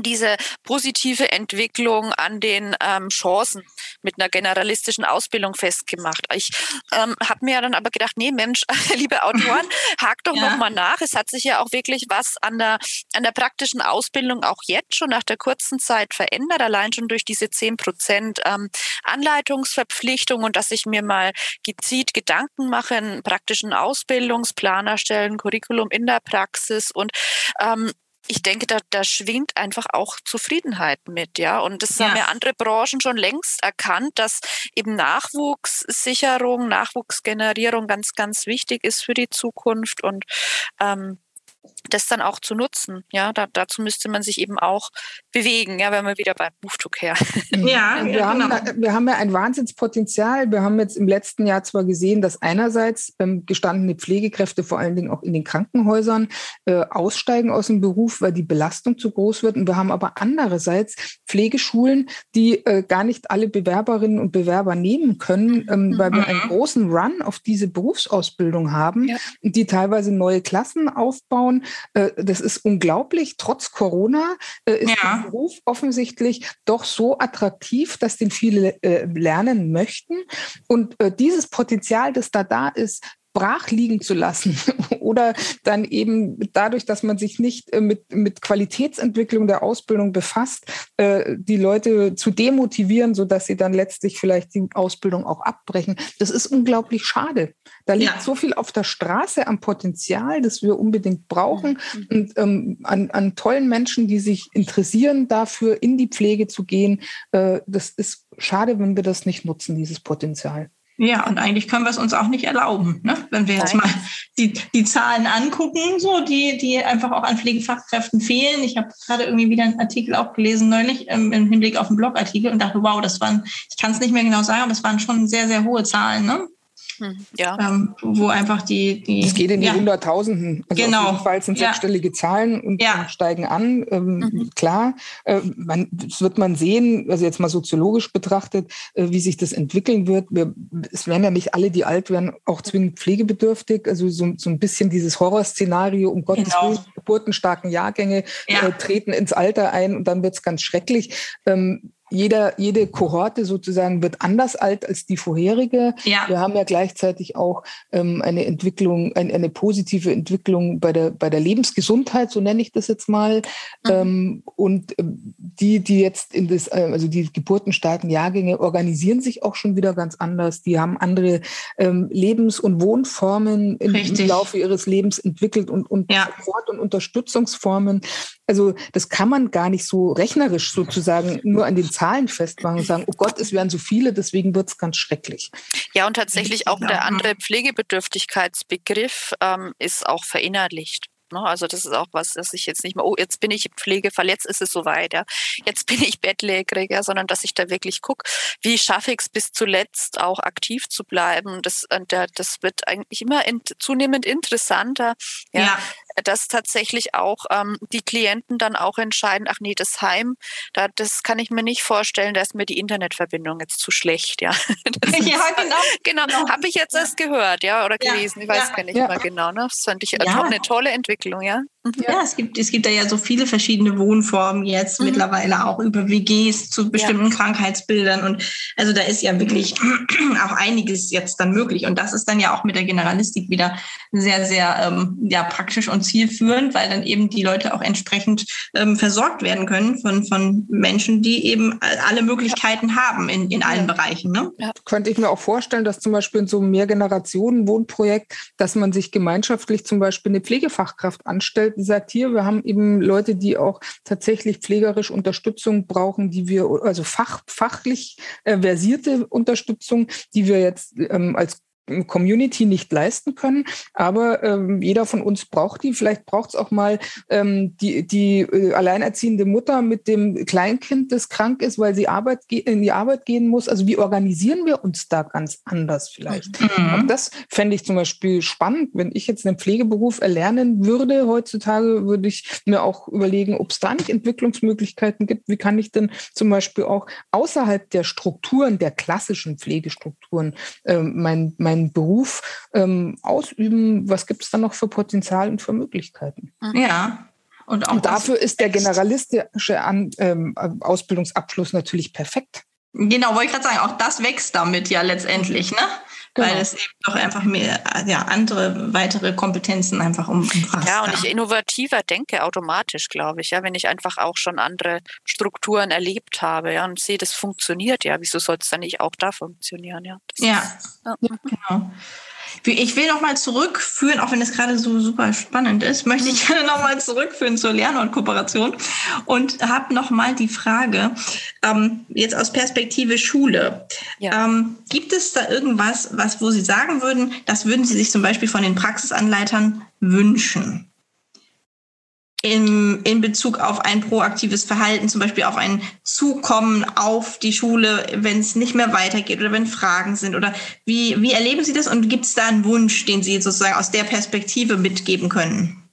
diese positive Entwicklung an den ähm, Chancen mit einer generalistischen Ausbildung festgemacht. Ich ähm, habe mir dann aber gedacht, nee Mensch, [laughs] liebe Autoren, [laughs] hakt doch ja. noch mal nach. Es hat sich ja auch wirklich was an der, an der praktischen Ausbildung auch jetzt schon nach der kurzen Zeit verändert, allein schon durch diese 10 Prozent ähm, Anleitungsverpflichtung und dass ich mir mal gezielt Gedanken mache, einen praktischen Ausbildungsplan erstellen, Curriculum in der Praxis und ähm, ich denke, da, da schwingt einfach auch Zufriedenheit mit, ja. Und das ja. haben ja andere Branchen schon längst erkannt, dass eben Nachwuchssicherung, Nachwuchsgenerierung ganz, ganz wichtig ist für die Zukunft. Und ähm, das dann auch zu nutzen. Ja, da, dazu müsste man sich eben auch bewegen, ja, wenn wir wieder beim Move to Care. Ja, wir, ja, haben, genau. wir haben ja ein Wahnsinnspotenzial. Wir haben jetzt im letzten Jahr zwar gesehen, dass einerseits ähm, gestandene Pflegekräfte vor allen Dingen auch in den Krankenhäusern äh, aussteigen aus dem Beruf, weil die Belastung zu groß wird. Und wir haben aber andererseits Pflegeschulen, die äh, gar nicht alle Bewerberinnen und Bewerber nehmen können, ähm, weil wir einen mhm. großen Run auf diese Berufsausbildung haben, ja. die teilweise neue Klassen aufbauen äh, das ist unglaublich. Trotz Corona äh, ist ja. der Beruf offensichtlich doch so attraktiv, dass den viele äh, lernen möchten. Und dieses Potenzial, das da da ist, brach liegen zu lassen [laughs] oder dann eben dadurch, dass man sich nicht äh, mit, mit Qualitätsentwicklung der Ausbildung befasst, äh, die Leute zu demotivieren, sodass sie dann letztlich vielleicht die Ausbildung auch abbrechen. Das ist unglaublich schade. Da liegt ja. so viel auf der Straße am Potenzial, das wir unbedingt brauchen mhm. und ähm, an, an tollen Menschen, die sich interessieren dafür, in die Pflege zu gehen. Äh, das ist schade, wenn wir das nicht nutzen, dieses Potenzial. Ja, und eigentlich können wir es uns auch nicht erlauben, ne? wenn wir jetzt mal die, die Zahlen angucken, so die, die einfach auch an Pflegefachkräften fehlen. Ich habe gerade irgendwie wieder einen Artikel auch gelesen neulich ähm, im Hinblick auf einen Blogartikel und dachte, wow, das waren, ich kann es nicht mehr genau sagen, aber es waren schon sehr, sehr hohe Zahlen. Ne? Hm, ja. Ähm, wo einfach die, die. Es geht in die ja. Hunderttausenden. Also genau. Auf jeden Fall sind sechsstellige Zahlen und ja. steigen an. Ähm, mhm. Klar, äh, man, das wird man sehen, also jetzt mal soziologisch betrachtet, äh, wie sich das entwickeln wird. Wir, es werden ja nicht alle, die alt werden, auch zwingend pflegebedürftig. Also so, so ein bisschen dieses Horrorszenario, um Gottes genau. Willen, geburtenstarken Jahrgänge ja. äh, treten ins Alter ein und dann wird es ganz schrecklich. Ähm, jeder, jede Kohorte sozusagen wird anders alt als die vorherige. Ja. Wir haben ja gleichzeitig auch ähm, eine Entwicklung, ein, eine positive Entwicklung bei der, bei der Lebensgesundheit, so nenne ich das jetzt mal. Mhm. Ähm, und ähm, die, die jetzt in das, äh, also die geburtenstarken Jahrgänge organisieren sich auch schon wieder ganz anders. Die haben andere ähm, Lebens- und Wohnformen im, im Laufe ihres Lebens entwickelt und, und ja. Support- und Unterstützungsformen. Also das kann man gar nicht so rechnerisch sozusagen nur an den Zahlen festmachen und sagen, oh Gott, es werden so viele, deswegen wird es ganz schrecklich. Ja, und tatsächlich auch der andere Pflegebedürftigkeitsbegriff ähm, ist auch verinnerlicht. Ne? Also das ist auch was, dass ich jetzt nicht mehr, oh, jetzt bin ich Pflegefall, jetzt ist es soweit, ja. Jetzt bin ich bettlägerig, ja, sondern dass ich da wirklich gucke, wie schaffe ich es bis zuletzt auch aktiv zu bleiben. Das, das wird eigentlich immer in, zunehmend interessanter. Ja. ja. Dass tatsächlich auch ähm, die Klienten dann auch entscheiden, ach nee, das Heim, da, das kann ich mir nicht vorstellen, da ist mir die Internetverbindung jetzt zu schlecht, ja. [laughs] Das ja, genau. Genau, genau. habe ich jetzt erst gehört, ja, oder gelesen, ich weiß gar nicht mehr genau. Ne? Das fand ich eine tolle Entwicklung, ja. Mhm. Ja, es gibt, es gibt da ja so viele verschiedene Wohnformen jetzt mhm. mittlerweile auch über WGs zu bestimmten ja. Krankheitsbildern. Und also da ist ja wirklich [clears throat] auch einiges jetzt dann möglich. Und das ist dann ja auch mit der Generalistik wieder sehr, sehr ähm, ja, praktisch und zielführend, weil dann eben die Leute auch entsprechend ähm, versorgt werden können von, von Menschen, die eben alle Möglichkeiten ja. haben in, in allen ja. Bereichen. Ne? Ja. Könnte ich mir auch vorstellen, dass zum Beispiel in so einem Mehrgenerationen-Wohnprojekt, dass man sich gemeinschaftlich zum Beispiel eine Pflegefachkraft anstellt, die sagt, hier, wir haben eben Leute, die auch tatsächlich pflegerisch Unterstützung brauchen, die wir, also fach, fachlich äh, versierte Unterstützung, die wir jetzt ähm, als Community nicht leisten können. Aber ähm, jeder von uns braucht die. Vielleicht braucht es auch mal ähm, die, die äh, alleinerziehende Mutter mit dem Kleinkind, das krank ist, weil sie Arbeit in die Arbeit gehen muss. Also wie organisieren wir uns da ganz anders vielleicht? Mhm. Das fände ich zum Beispiel spannend. Wenn ich jetzt einen Pflegeberuf erlernen würde heutzutage, würde ich mir auch überlegen, ob es da nicht Entwicklungsmöglichkeiten gibt. Wie kann ich denn zum Beispiel auch außerhalb der Strukturen, der klassischen Pflegestrukturen, äh, mein, mein einen Beruf ähm, ausüben, was gibt es da noch für Potenzial und für Möglichkeiten? Ja. Und, und dafür ist der generalistische An ähm, Ausbildungsabschluss natürlich perfekt. Genau, wollte ich gerade sagen, auch das wächst damit ja letztendlich, ne? Genau. Weil es eben doch einfach mehr, ja, andere weitere Kompetenzen einfach umfasst. Ja, und ich innovativer denke automatisch, glaube ich, ja, wenn ich einfach auch schon andere Strukturen erlebt habe, ja, und sehe, das funktioniert, ja, wieso soll es dann nicht auch da funktionieren, ja? Das ja, ist, ja. genau. Ich will nochmal zurückführen, auch wenn es gerade so super spannend ist, möchte ich gerne nochmal zurückführen zur Lernortkooperation und habe nochmal die Frage, ähm, jetzt aus Perspektive Schule. Ja. Ähm, gibt es da irgendwas, was, wo Sie sagen würden, das würden Sie sich zum Beispiel von den Praxisanleitern wünschen? In, in Bezug auf ein proaktives Verhalten, zum Beispiel auf ein Zukommen auf die Schule, wenn es nicht mehr weitergeht oder wenn Fragen sind? Oder wie, wie erleben Sie das und gibt es da einen Wunsch, den Sie sozusagen aus der Perspektive mitgeben können?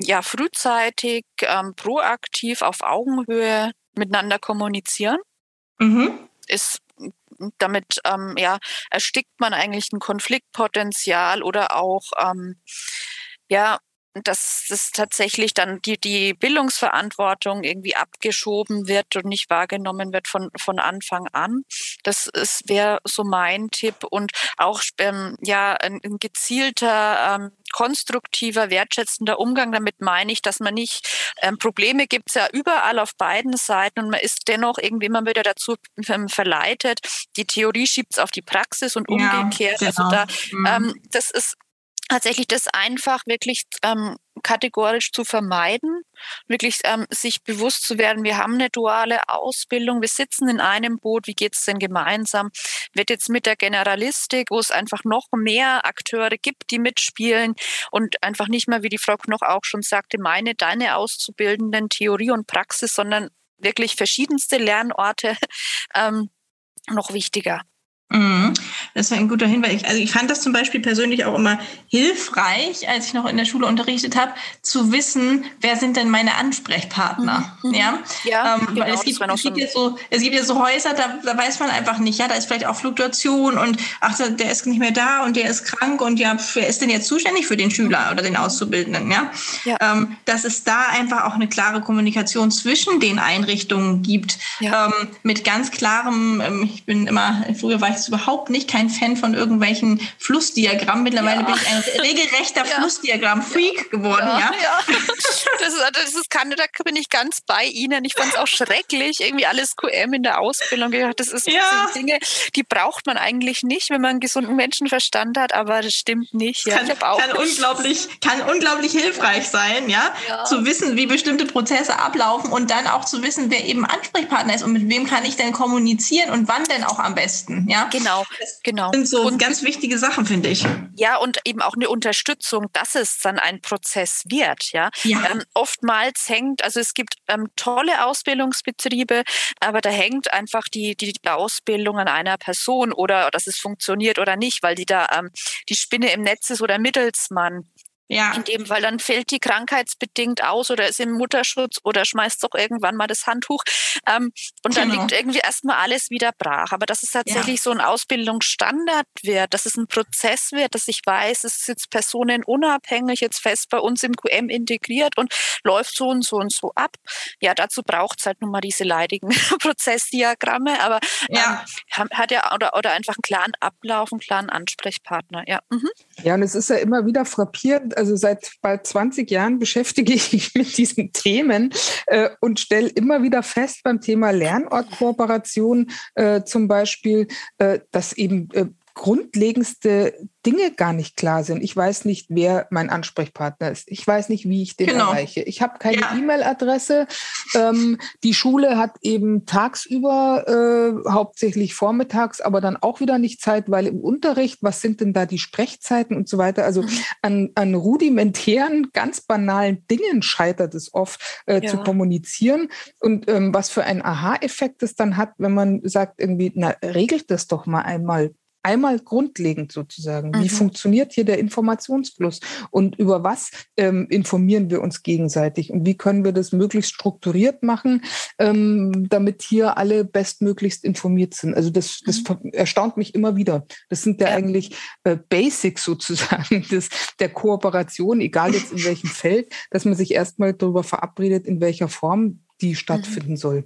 Ja, frühzeitig, ähm, proaktiv auf Augenhöhe miteinander kommunizieren. Mhm. Ist damit ähm, ja, erstickt man eigentlich ein Konfliktpotenzial oder auch ähm, ja, dass es tatsächlich dann die, die Bildungsverantwortung irgendwie abgeschoben wird und nicht wahrgenommen wird von, von Anfang an. Das wäre so mein Tipp und auch ähm, ja ein, ein gezielter ähm, konstruktiver, wertschätzender Umgang. Damit meine ich, dass man nicht ähm, Probleme gibt es ja überall auf beiden Seiten und man ist dennoch irgendwie immer wieder dazu ähm, verleitet. Die Theorie schiebt es auf die Praxis und umgekehrt. Ja, genau. Also da, mhm. ähm, das ist tatsächlich das einfach wirklich ähm, kategorisch zu vermeiden, wirklich ähm, sich bewusst zu werden, wir haben eine duale Ausbildung, wir sitzen in einem Boot, wie geht es denn gemeinsam? Wird jetzt mit der Generalistik, wo es einfach noch mehr Akteure gibt, die mitspielen und einfach nicht mehr, wie die Frau Knoch auch schon sagte, meine, deine Auszubildenden, Theorie und Praxis, sondern wirklich verschiedenste Lernorte [laughs] ähm, noch wichtiger. Mhm. Das war ein guter Hinweis. Also ich fand das zum Beispiel persönlich auch immer hilfreich, als ich noch in der Schule unterrichtet habe, zu wissen, wer sind denn meine Ansprechpartner. Mhm. Ja, ja ähm, genau, es, gibt, es, gibt ja so, es gibt ja so Häuser, da, da weiß man einfach nicht, ja, da ist vielleicht auch Fluktuation und ach, der ist nicht mehr da und der ist krank und ja, wer ist denn jetzt zuständig für den Schüler oder den Auszubildenden? Ja, ja. Ähm, dass es da einfach auch eine klare Kommunikation zwischen den Einrichtungen gibt, ja. ähm, mit ganz klarem, ähm, ich bin immer, früher war ich jetzt überhaupt nicht kein Fan von irgendwelchen Flussdiagrammen. Mittlerweile ja. bin ich ein regelrechter [laughs] ja. Flussdiagramm-Freak geworden. Ja, ja. Das, ist, das ist kann, da bin ich ganz bei Ihnen. Ich fand es auch schrecklich, irgendwie alles QM in der Ausbildung. Das ist sind Dinge, die braucht man eigentlich nicht, wenn man einen gesunden Menschenverstand hat, aber das stimmt nicht. Ja. Kann, kann unglaublich, kann unglaublich hilfreich sein, ja? zu wissen, wie bestimmte Prozesse ablaufen und dann auch zu wissen, wer eben Ansprechpartner ist und mit wem kann ich denn kommunizieren und wann denn auch am besten. Ja? Genau, genau. Das sind so und, ganz wichtige Sachen, finde ich. Ja, und eben auch eine Unterstützung, dass es dann ein Prozess wird. Ja, ja. Ähm, oftmals hängt, also es gibt ähm, tolle Ausbildungsbetriebe, aber da hängt einfach die, die Ausbildung an einer Person oder dass es funktioniert oder nicht, weil die da ähm, die Spinne im Netz ist oder Mittelsmann. Ja. In dem Fall dann fällt die krankheitsbedingt aus oder ist im Mutterschutz oder schmeißt doch irgendwann mal das Handtuch. Ähm, und dann genau. liegt irgendwie erstmal alles wieder brach. Aber dass es tatsächlich ja. so ein Ausbildungsstandard wird, dass es ein Prozess wird, dass ich weiß, es ist jetzt personenunabhängig, jetzt fest bei uns im QM integriert und läuft so und so und so ab. Ja, dazu braucht es halt nun mal diese leidigen [laughs] Prozessdiagramme, aber ja. ähm, hat ja oder, oder einfach einen klaren Ablauf, einen klaren Ansprechpartner. Ja. Mhm. ja, und es ist ja immer wieder frappierend, also seit bald 20 Jahren beschäftige ich mich mit diesen Themen äh, und stelle immer wieder fest beim Thema Lernortkooperation äh, zum Beispiel, äh, dass eben äh, grundlegendste Dinge gar nicht klar sind. Ich weiß nicht, wer mein Ansprechpartner ist. Ich weiß nicht, wie ich den genau. erreiche. Ich habe keine ja. E-Mail-Adresse. Ähm, die Schule hat eben tagsüber, äh, hauptsächlich vormittags, aber dann auch wieder nicht Zeit, weil im Unterricht, was sind denn da die Sprechzeiten und so weiter? Also mhm. an, an rudimentären, ganz banalen Dingen scheitert es oft äh, ja. zu kommunizieren. Und ähm, was für ein Aha-Effekt es dann hat, wenn man sagt, irgendwie, na, regelt das doch mal einmal einmal grundlegend sozusagen. Mhm. Wie funktioniert hier der Informationsfluss und über was ähm, informieren wir uns gegenseitig und wie können wir das möglichst strukturiert machen, ähm, damit hier alle bestmöglichst informiert sind. Also das, das mhm. erstaunt mich immer wieder. Das sind ja, ja. eigentlich äh, Basics sozusagen [laughs] des, der Kooperation, egal jetzt in welchem [laughs] Feld, dass man sich erstmal darüber verabredet, in welcher Form die mhm. stattfinden soll.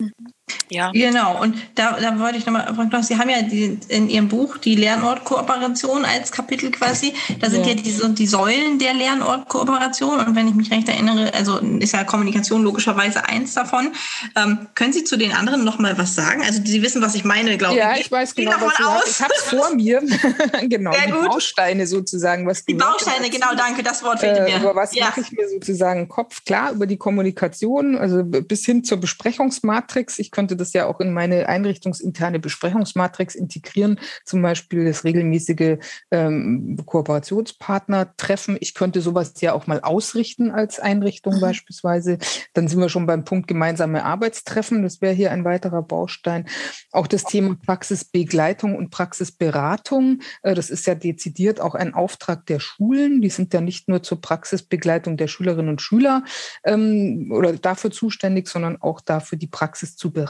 Ja. Genau, und da, da wollte ich nochmal fragen, Sie haben ja die, in Ihrem Buch die Lernortkooperation als Kapitel quasi. Da sind ja, ja die, die Säulen der Lernortkooperation. Und wenn ich mich recht erinnere, also ist ja Kommunikation logischerweise eins davon. Ähm, können Sie zu den anderen nochmal was sagen? Also Sie wissen, was ich meine, glaube ich. Ja, ich weiß genau, was aus. Ich habe es vor mir. [laughs] [laughs] genau, Sehr die gut. Bausteine sozusagen. Was die Bausteine, genau, danke, das Wort fehlte äh, mir. Über was ja. mache ich mir sozusagen Kopf? Klar, über die Kommunikation, also bis hin zur Besprechungsmatrix. Ich könnte das ja auch in meine einrichtungsinterne Besprechungsmatrix integrieren, zum Beispiel das regelmäßige ähm, Kooperationspartner treffen. Ich könnte sowas ja auch mal ausrichten als Einrichtung mhm. beispielsweise. Dann sind wir schon beim Punkt gemeinsame Arbeitstreffen. Das wäre hier ein weiterer Baustein. Auch das Thema Praxisbegleitung und Praxisberatung. Äh, das ist ja dezidiert auch ein Auftrag der Schulen. Die sind ja nicht nur zur Praxisbegleitung der Schülerinnen und Schüler ähm, oder dafür zuständig, sondern auch dafür, die Praxis zu beraten.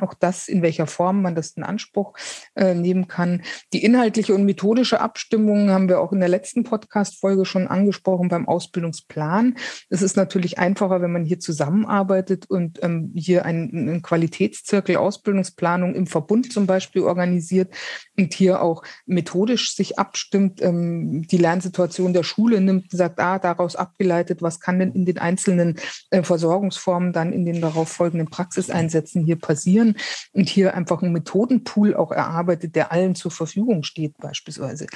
Auch das, in welcher Form man das in Anspruch äh, nehmen kann. Die inhaltliche und methodische Abstimmung haben wir auch in der letzten Podcast-Folge schon angesprochen beim Ausbildungsplan. Es ist natürlich einfacher, wenn man hier zusammenarbeitet und ähm, hier einen, einen Qualitätszirkel Ausbildungsplanung im Verbund zum Beispiel organisiert und hier auch methodisch sich abstimmt, ähm, die Lernsituation der Schule nimmt und sagt, ah, daraus abgeleitet, was kann denn in den einzelnen äh, Versorgungsformen dann in den darauf folgenden Praxiseinsätzen hier passieren und hier einfach einen Methodenpool auch erarbeitet, der allen zur Verfügung steht beispielsweise.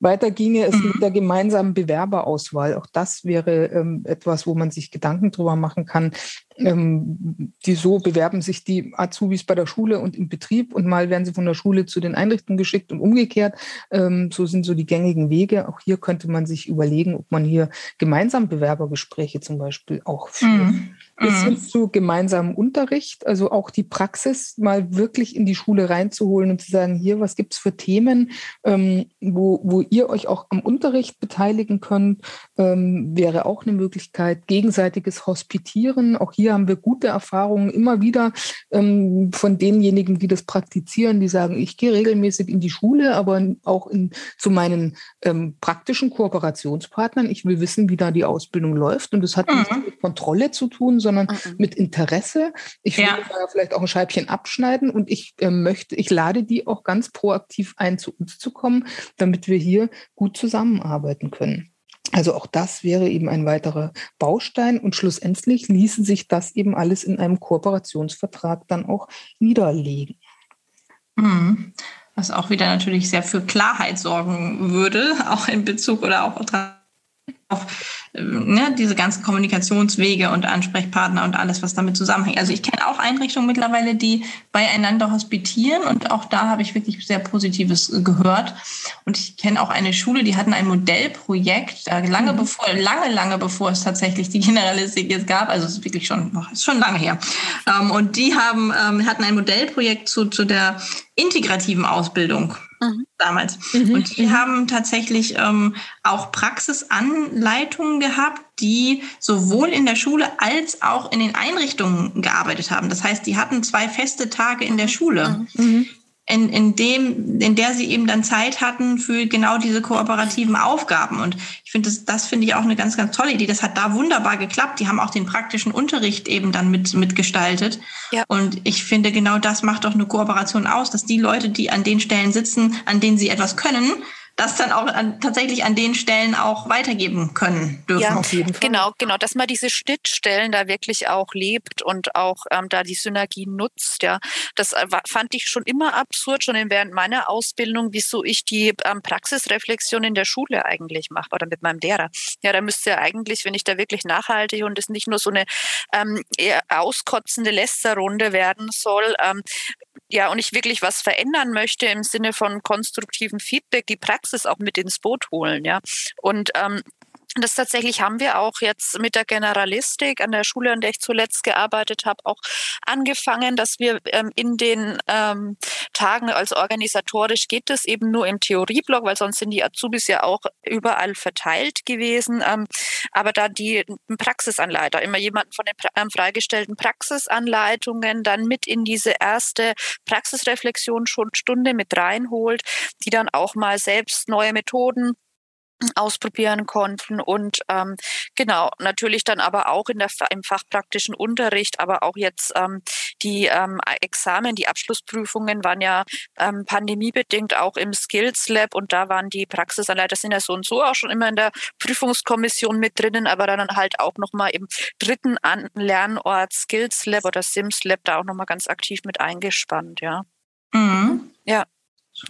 Weiter ginge es mit der gemeinsamen Bewerberauswahl. Auch das wäre ähm, etwas, wo man sich Gedanken drüber machen kann, ähm, die so bewerben sich die Azubis bei der Schule und im Betrieb und mal werden sie von der Schule zu den Einrichtungen geschickt und umgekehrt. Ähm, so sind so die gängigen Wege. Auch hier könnte man sich überlegen, ob man hier gemeinsam Bewerbergespräche zum Beispiel auch führt. Mhm. Bis hin mhm. zu gemeinsamem Unterricht, also auch die Praxis mal wirklich in die Schule reinzuholen und zu sagen, hier, was gibt's für Themen, ähm, wo, wo ihr euch auch am Unterricht beteiligen könnt, ähm, wäre auch eine Möglichkeit. Gegenseitiges Hospitieren, auch hier hier haben wir gute Erfahrungen immer wieder ähm, von denjenigen, die das praktizieren, die sagen, ich gehe regelmäßig in die Schule, aber auch in, zu meinen ähm, praktischen Kooperationspartnern. Ich will wissen, wie da die Ausbildung läuft. Und das hat mhm. nichts mit Kontrolle zu tun, sondern mhm. mit Interesse. Ich will ja. vielleicht auch ein Scheibchen abschneiden und ich äh, möchte, ich lade die auch ganz proaktiv ein, zu uns zu kommen, damit wir hier gut zusammenarbeiten können. Also auch das wäre eben ein weiterer Baustein und schlussendlich ließe sich das eben alles in einem Kooperationsvertrag dann auch niederlegen. Mhm. Was auch wieder natürlich sehr für Klarheit sorgen würde, [laughs] auch in Bezug oder auch auf ne, diese ganzen Kommunikationswege und Ansprechpartner und alles, was damit zusammenhängt. Also ich kenne auch Einrichtungen mittlerweile, die beieinander hospitieren und auch da habe ich wirklich sehr Positives gehört. Und ich kenne auch eine Schule, die hatten ein Modellprojekt, lange mhm. bevor, lange, lange bevor es tatsächlich die Generalistik jetzt gab, also es ist wirklich schon, ist schon lange her. Ähm, und die haben, ähm, hatten ein Modellprojekt zu, zu der integrativen Ausbildung mhm. damals. Mhm. Und die mhm. haben tatsächlich ähm, auch Praxisansätze Lernleitungen gehabt, die sowohl in der Schule als auch in den Einrichtungen gearbeitet haben. Das heißt, die hatten zwei feste Tage in der Schule. Mhm in, in dem, in der sie eben dann Zeit hatten für genau diese kooperativen Aufgaben. Und ich finde, das, das finde ich auch eine ganz, ganz tolle Idee. Das hat da wunderbar geklappt. Die haben auch den praktischen Unterricht eben dann mit, mitgestaltet. Ja. Und ich finde, genau das macht doch eine Kooperation aus, dass die Leute, die an den Stellen sitzen, an denen sie etwas können, das dann auch an, tatsächlich an den Stellen auch weitergeben können dürfen. Ja, auf jeden Fall. Genau, genau, dass man diese Schnittstellen da wirklich auch lebt und auch ähm, da die Synergie nutzt. Ja, das äh, fand ich schon immer absurd, schon während meiner Ausbildung, wieso ich die ähm, Praxisreflexion in der Schule eigentlich mache oder mit meinem Lehrer. Ja, da müsste ja eigentlich, wenn ich da wirklich nachhalte und es nicht nur so eine ähm, eher auskotzende Lästerrunde werden soll, ähm, ja, und ich wirklich was verändern möchte im Sinne von konstruktivem Feedback, die Praxis auch mit ins Boot holen, ja. Und ähm, das tatsächlich haben wir auch jetzt mit der Generalistik an der Schule, an der ich zuletzt gearbeitet habe, auch angefangen, dass wir ähm, in den ähm, Tagen als organisatorisch geht es eben nur im Theorieblock, weil sonst sind die Azubis ja auch überall verteilt gewesen. Ähm, aber da die Praxisanleiter, immer jemanden von den ähm, freigestellten Praxisanleitungen dann mit in diese erste Praxisreflexion schon Stunde mit reinholt, die dann auch mal selbst neue Methoden ausprobieren konnten und ähm, genau natürlich dann aber auch in der im fachpraktischen Unterricht, aber auch jetzt ähm, die ähm, Examen, die Abschlussprüfungen waren ja ähm, pandemiebedingt auch im Skills Lab und da waren die Praxisanleiter sind ja so und so auch schon immer in der Prüfungskommission mit drinnen, aber dann halt auch noch mal im dritten An Lernort Skills Lab oder Sims Lab da auch noch mal ganz aktiv mit eingespannt, ja. Mhm. Ja.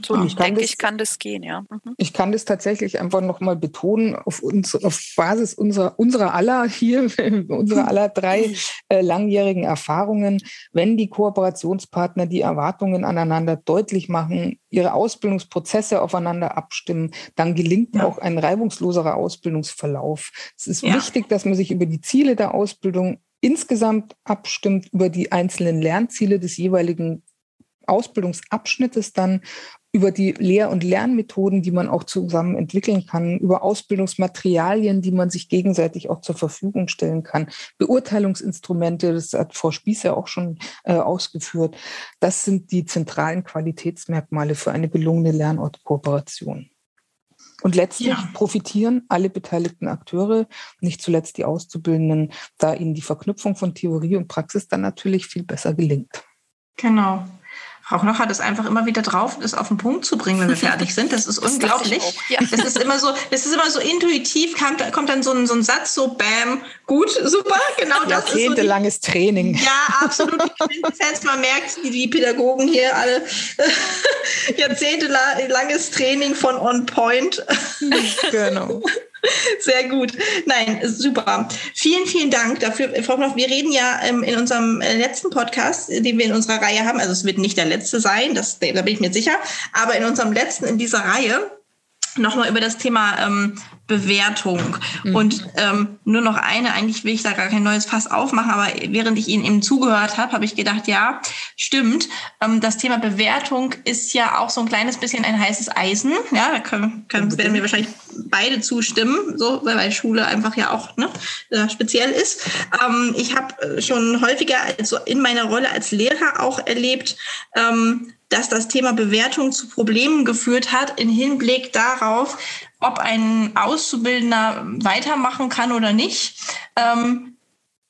So ich denke das, ich, kann das gehen, ja. Mhm. Ich kann das tatsächlich einfach nochmal betonen, auf, uns, auf Basis unserer, unserer aller hier, [laughs] unserer aller drei äh, langjährigen Erfahrungen, wenn die Kooperationspartner die Erwartungen aneinander deutlich machen, ihre Ausbildungsprozesse aufeinander abstimmen, dann gelingt ja. auch ein reibungsloserer Ausbildungsverlauf. Es ist ja. wichtig, dass man sich über die Ziele der Ausbildung insgesamt abstimmt, über die einzelnen Lernziele des jeweiligen Ausbildungsabschnittes dann über die Lehr- und Lernmethoden, die man auch zusammen entwickeln kann, über Ausbildungsmaterialien, die man sich gegenseitig auch zur Verfügung stellen kann, Beurteilungsinstrumente, das hat Frau Spieß ja auch schon äh, ausgeführt. Das sind die zentralen Qualitätsmerkmale für eine gelungene Lernortkooperation. Und letztlich ja. profitieren alle beteiligten Akteure, nicht zuletzt die Auszubildenden, da ihnen die Verknüpfung von Theorie und Praxis dann natürlich viel besser gelingt. Genau. Frau Knoch hat es einfach immer wieder drauf, das auf den Punkt zu bringen, wenn wir fertig sind. Das ist [laughs] das unglaublich. Ja. Das ist immer so, das ist immer so intuitiv, kommt, kommt dann so ein, so ein Satz, so bam, gut, super, genau das ist Jahrzehntelanges so Training. Ja, absolut. Man merkt, die, die Pädagogen hier alle [laughs] jahrzehntelanges Training von On Point. Genau. [laughs] Sehr gut. Nein, super. Vielen, vielen Dank dafür. Frau Knopf, wir reden ja ähm, in unserem äh, letzten Podcast, den wir in unserer Reihe haben, also es wird nicht der letzte sein, das, da bin ich mir sicher, aber in unserem letzten in dieser Reihe nochmal über das Thema ähm, Bewertung. Mhm. Und ähm, nur noch eine, eigentlich will ich da gar kein neues Fass aufmachen, aber während ich Ihnen eben zugehört habe, habe ich gedacht, ja, stimmt. Ähm, das Thema Bewertung ist ja auch so ein kleines bisschen ein heißes Eisen. Ja, da können, können, werden wir wahrscheinlich beide zustimmen, so, weil Schule einfach ja auch ne, äh, speziell ist. Ähm, ich habe äh, schon häufiger also in meiner Rolle als Lehrer auch erlebt, ähm, dass das Thema Bewertung zu Problemen geführt hat im Hinblick darauf, ob ein Auszubildender weitermachen kann oder nicht, ähm,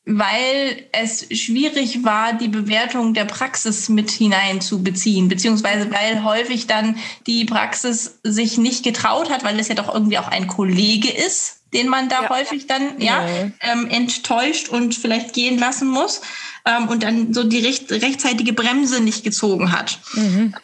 weil es schwierig war, die Bewertung der Praxis mit hineinzubeziehen, beziehungsweise weil häufig dann die Praxis sich nicht getraut hat, weil es ja doch irgendwie auch ein Kollege ist, den man da ja. häufig dann ja, ja. Ähm, enttäuscht und vielleicht gehen lassen muss ähm, und dann so die recht, rechtzeitige Bremse nicht gezogen hat. Mhm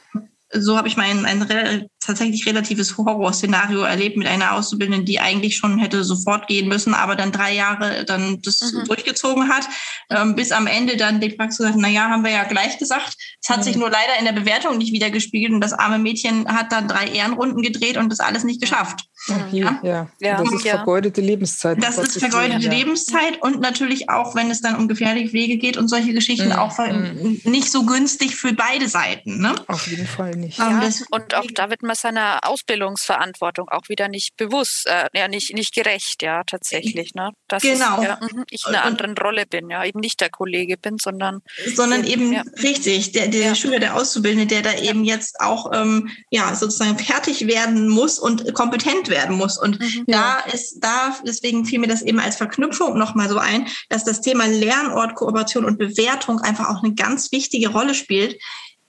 so habe ich mal ein, ein re tatsächlich relatives Horrorszenario erlebt mit einer Auszubildenden, die eigentlich schon hätte sofort gehen müssen, aber dann drei Jahre dann das mhm. durchgezogen hat, ähm, bis am Ende dann die Praxis gesagt, na ja, haben wir ja gleich gesagt. Es hat mhm. sich nur leider in der Bewertung nicht wieder gespiegelt und das arme Mädchen hat dann drei Ehrenrunden gedreht und das alles nicht geschafft. Ja, ja. ja. Das ist vergeudete Lebenszeit. Das ist vergeudete ja. Lebenszeit und natürlich auch, wenn es dann um gefährliche Wege geht und solche Geschichten, mhm. auch mhm. nicht so günstig für beide Seiten. Ne? Auf jeden Fall nicht. Ja, und auch da wird man seiner Ausbildungsverantwortung auch wieder nicht bewusst, äh, ja, nicht, nicht gerecht, ja, tatsächlich. Ne? Dass genau. ja, mhm, ich in einer anderen Rolle bin, ja, eben nicht der Kollege bin, sondern. Sondern eben, richtig, der, der Schüler, der Auszubildende, der da eben jetzt auch ähm, ja, sozusagen fertig werden muss und kompetent werden muss. Und mhm, da ist, da, deswegen fiel mir das eben als Verknüpfung nochmal so ein, dass das Thema Lernort, Kooperation und Bewertung einfach auch eine ganz wichtige Rolle spielt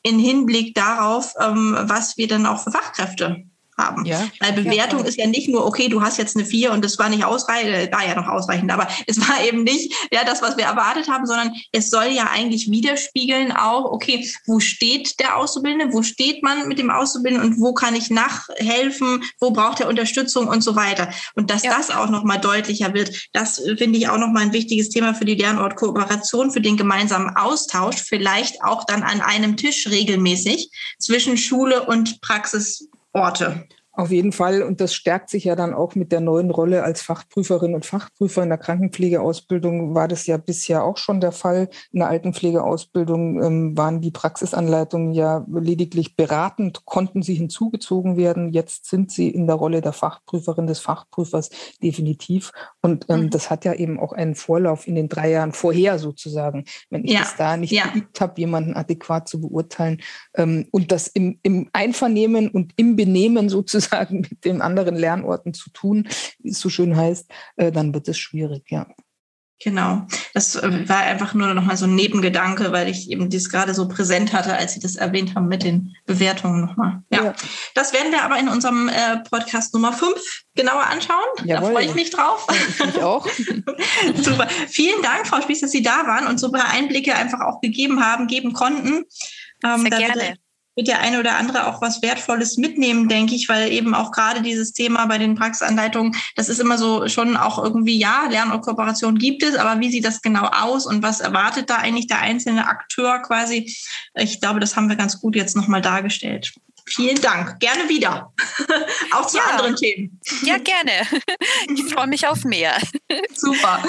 in Hinblick darauf, ähm, was wir dann auch für Fachkräfte haben. Ja. Weil Bewertung ja. ist ja nicht nur, okay, du hast jetzt eine vier und das war nicht ausreichend, äh, war ja noch ausreichend, aber [laughs] es war eben nicht ja das, was wir erwartet haben, sondern es soll ja eigentlich widerspiegeln auch, okay, wo steht der Auszubildende, wo steht man mit dem Auszubildenden und wo kann ich nachhelfen, wo braucht er Unterstützung und so weiter. Und dass ja. das auch nochmal deutlicher wird, das finde ich auch nochmal ein wichtiges Thema für die Lernortkooperation, für den gemeinsamen Austausch, vielleicht auch dann an einem Tisch regelmäßig zwischen Schule und Praxis Orte. Auf jeden Fall. Und das stärkt sich ja dann auch mit der neuen Rolle als Fachprüferin und Fachprüfer in der Krankenpflegeausbildung. War das ja bisher auch schon der Fall. In der Altenpflegeausbildung ähm, waren die Praxisanleitungen ja lediglich beratend, konnten sie hinzugezogen werden. Jetzt sind sie in der Rolle der Fachprüferin, des Fachprüfers definitiv. Und ähm, mhm. das hat ja eben auch einen Vorlauf in den drei Jahren vorher sozusagen. Wenn ich ja. das da nicht ja. geübt habe, jemanden adäquat zu beurteilen ähm, und das im, im Einvernehmen und im Benehmen sozusagen sozusagen mit den anderen Lernorten zu tun, wie es so schön heißt, äh, dann wird es schwierig, ja. Genau. Das äh, war einfach nur noch mal so ein Nebengedanke, weil ich eben dies gerade so präsent hatte, als Sie das erwähnt haben mit den Bewertungen nochmal. Ja. ja. Das werden wir aber in unserem äh, Podcast Nummer 5 genauer anschauen. Jawohl. Da freue ich mich drauf. Ich auch. [laughs] Super. Vielen Dank, Frau Spieß, dass Sie da waren und so ein paar Einblicke einfach auch gegeben haben, geben konnten. Ähm, Sehr gerne wird der eine oder andere auch was Wertvolles mitnehmen, denke ich, weil eben auch gerade dieses Thema bei den Praxisanleitungen, das ist immer so schon auch irgendwie, ja, Lern- und Kooperation gibt es, aber wie sieht das genau aus und was erwartet da eigentlich der einzelne Akteur quasi? Ich glaube, das haben wir ganz gut jetzt nochmal dargestellt. Vielen Dank. Gerne wieder. [laughs] auch zu ja. anderen Themen. Ja, gerne. [laughs] Ich freue mich auf mehr. Super.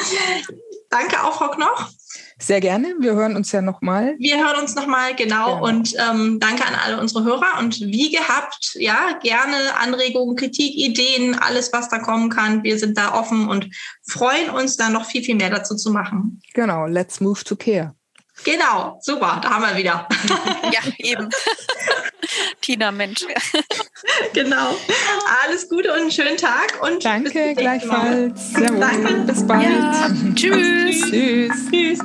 Danke auch, Frau Knoch. Sehr gerne. Wir hören uns ja nochmal. Wir hören uns nochmal, genau. genau. Und ähm, danke an alle unsere Hörer. Und wie gehabt, ja, gerne Anregungen, Kritik, Ideen, alles, was da kommen kann. Wir sind da offen und freuen uns da noch viel, viel mehr dazu zu machen. Genau. Let's move to care. Genau, super, da haben wir wieder. ja, eben. [laughs] Tina, Mensch. genau. Alles Gute und einen schönen Tag. Und Danke, gleichfalls. Danke. Bis bald. Ja, tschüss. tschüss. Tschüss.